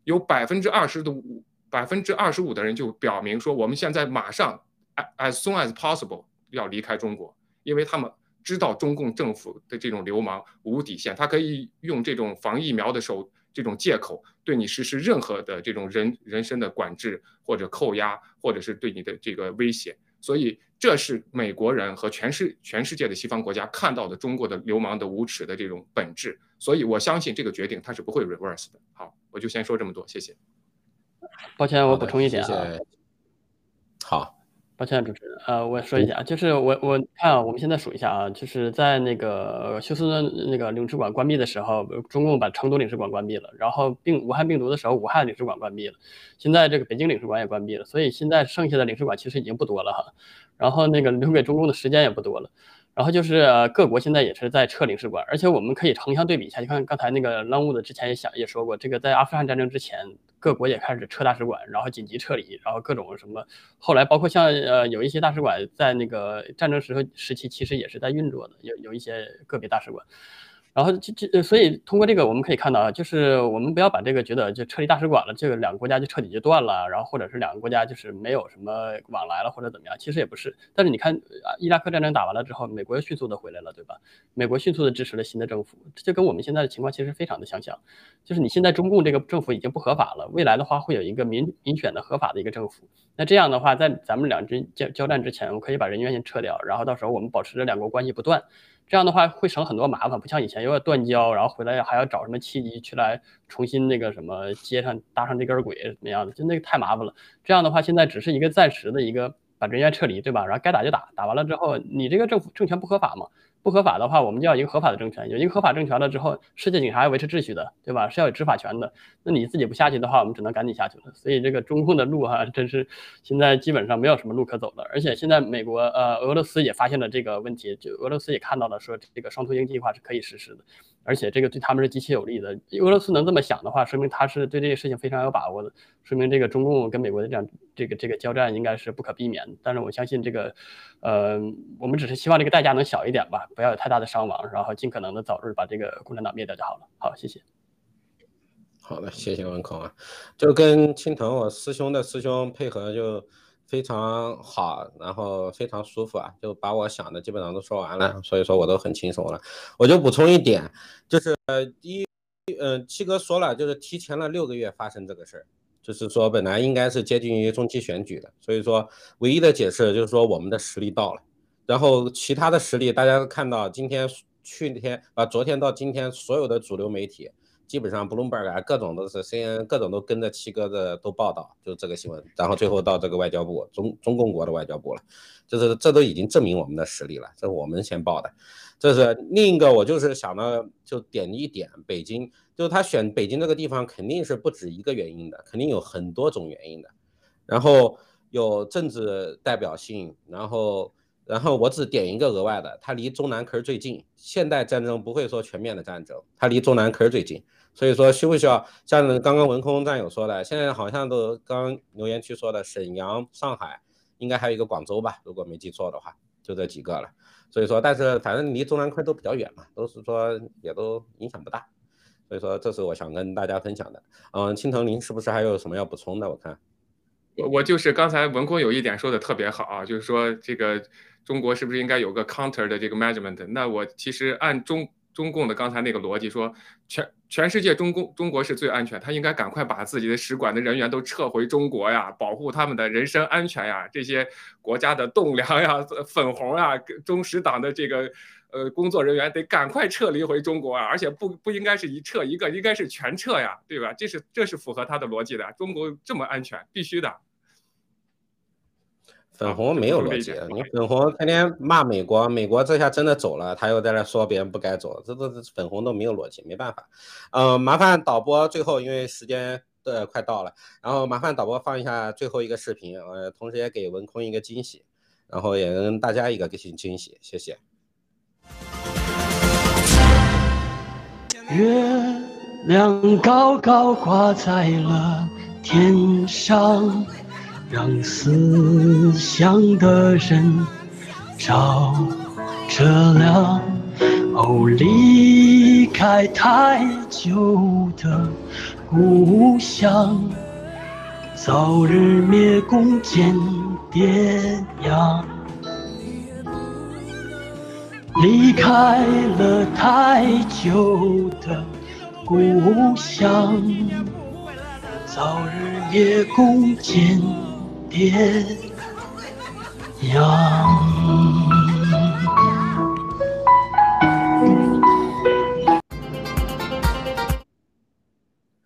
有百分之二十的五百分之二十五的人就表明说，我们现在马上 as soon as possible 要离开中国。因为他们知道中共政府的这种流氓无底线，他可以用这种防疫苗的手这种借口对你实施任何的这种人人身的管制或者扣押，或者是对你的这个威胁。所以这是美国人和全世全世界的西方国家看到的中国的流氓的无耻的这种本质。所以我相信这个决定它是不会 reverse 的。好，我就先说这么多，谢谢。抱歉，我补充一点啊。好。抱歉，主持人，呃，我说一下，就是我我看啊，我们现在数一下啊，就是在那个休斯顿那个领事馆关闭的时候，中共把成都领事馆关闭了，然后病武汉病毒的时候，武汉领事馆关闭了，现在这个北京领事馆也关闭了，所以现在剩下的领事馆其实已经不多了哈，然后那个留给中共的时间也不多了。然后就是各国现在也是在撤领事馆，而且我们可以横向对比一下，你看刚才那个 Longwood 之前也想也说过，这个在阿富汗战争之前，各国也开始撤大使馆，然后紧急撤离，然后各种什么，后来包括像呃有一些大使馆在那个战争时候时期其实也是在运作的，有有一些个别大使馆。然后这这，所以通过这个我们可以看到啊，就是我们不要把这个觉得就撤离大使馆了，这个两个国家就彻底就断了，然后或者是两个国家就是没有什么往来了或者怎么样，其实也不是。但是你看啊，伊拉克战争打完了之后，美国又迅速的回来了，对吧？美国迅速的支持了新的政府，这就跟我们现在的情况其实非常的相像。就是你现在中共这个政府已经不合法了，未来的话会有一个民民选的合法的一个政府。那这样的话，在咱们两军交交战之前，我可以把人员先撤掉，然后到时候我们保持着两国关系不断。这样的话会省很多麻烦，不像以前又要断交，然后回来还要找什么契机去来重新那个什么接上搭上这根轨怎么样的，就那个太麻烦了。这样的话现在只是一个暂时的一个把人员撤离，对吧？然后该打就打，打完了之后你这个政府政权不合法嘛？不合法的话，我们就要一个合法的政权。有一个合法政权了之后，世界警察要维持秩序的，对吧？是要有执法权的。那你自己不下去的话，我们只能赶紧下去了。所以这个中共的路哈，真是现在基本上没有什么路可走了。而且现在美国呃俄罗斯也发现了这个问题，就俄罗斯也看到了说这个双头鹰计划是可以实施的。而且这个对他们是极其有利的。俄罗斯能这么想的话，说明他是对这个事情非常有把握的，说明这个中共跟美国的这样这个这个交战应该是不可避免。但是我相信这个，呃，我们只是希望这个代价能小一点吧，不要有太大的伤亡，然后尽可能的早日把这个共产党灭掉就好了。好，谢谢。好的，谢谢文空啊，就跟青藤我师兄的师兄配合就。非常好，然后非常舒服啊，就把我想的基本上都说完了，所以说我都很轻松了。我就补充一点，就是一，嗯，七哥说了，就是提前了六个月发生这个事儿，就是说本来应该是接近于中期选举的，所以说唯一的解释就是说我们的实力到了，然后其他的实力大家都看到，今天、去天啊，昨天到今天，所有的主流媒体。基本上，Bloomberg 啊，各种都是先各种都跟着七哥的都报道，就这个新闻，然后最后到这个外交部中中共国的外交部了，就是这都已经证明我们的实力了，这是我们先报的。这是另一个，我就是想呢，就点一点，北京就是他选北京这个地方，肯定是不止一个原因的，肯定有很多种原因的，然后有政治代表性，然后。然后我只点一个额外的，它离中南坑最近。现代战争不会说全面的战争，它离中南坑最近。所以说需不需要像刚刚文空战友说的，现在好像都刚留言区说的沈阳、上海，应该还有一个广州吧，如果没记错的话，就这几个了。所以说，但是反正离中南坑都比较远嘛，都是说也都影响不大。所以说，这是我想跟大家分享的。嗯，青藤您是不是还有什么要补充的？我看，我我就是刚才文空有一点说的特别好啊，就是说这个。中国是不是应该有个 counter 的这个 measurement？那我其实按中中共的刚才那个逻辑说，全全世界中共中国是最安全，他应该赶快把自己的使馆的人员都撤回中国呀，保护他们的人身安全呀，这些国家的栋梁呀、粉红啊、中实党的这个呃工作人员得赶快撤离回中国啊，而且不不应该是一撤一个，应该是全撤呀，对吧？这是这是符合他的逻辑的，中国这么安全，必须的。粉红没有逻辑，你粉红天天骂美国，美国这下真的走了，他又在那说别人不该走，这都是粉红都没有逻辑，没办法。嗯，麻烦导播最后，因为时间的快到了，然后麻烦导播放一下最后一个视频，呃，同时也给文空一个惊喜，然后也跟大家一个惊惊喜，谢谢。月亮高高挂在了天上。让思乡的人照着亮。哦，离开太久的故乡，早日灭共见爹娘。离开了太久的故乡，早日灭共见。别样。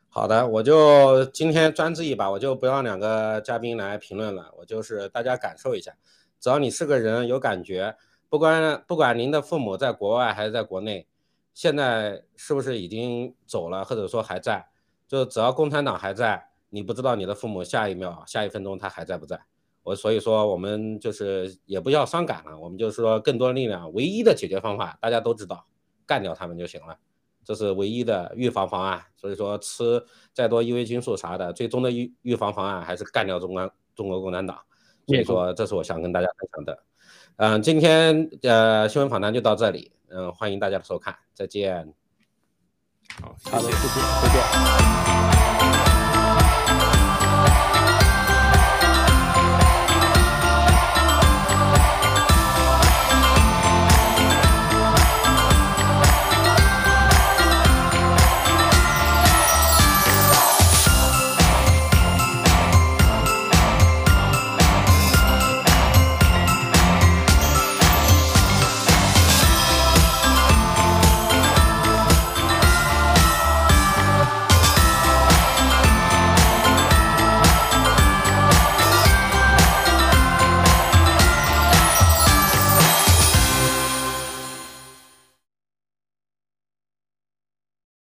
好的，我就今天专制一把，我就不让两个嘉宾来评论了，我就是大家感受一下。只要你是个人有感觉，不管不管您的父母在国外还是在国内，现在是不是已经走了，或者说还在，就只要共产党还在。你不知道你的父母下一秒、下一分钟他还在不在？我所以说我们就是也不要伤感了，我们就是说更多力量，唯一的解决方法大家都知道，干掉他们就行了，这是唯一的预防方案。所以说吃再多伊维菌素啥的，最终的预预防方案还是干掉中国中国共产党。所以说这是我想跟大家分享的。嗯，今天呃新闻访谈就到这里，嗯，欢迎大家的收看，再见。好，好的，谢谢，再见。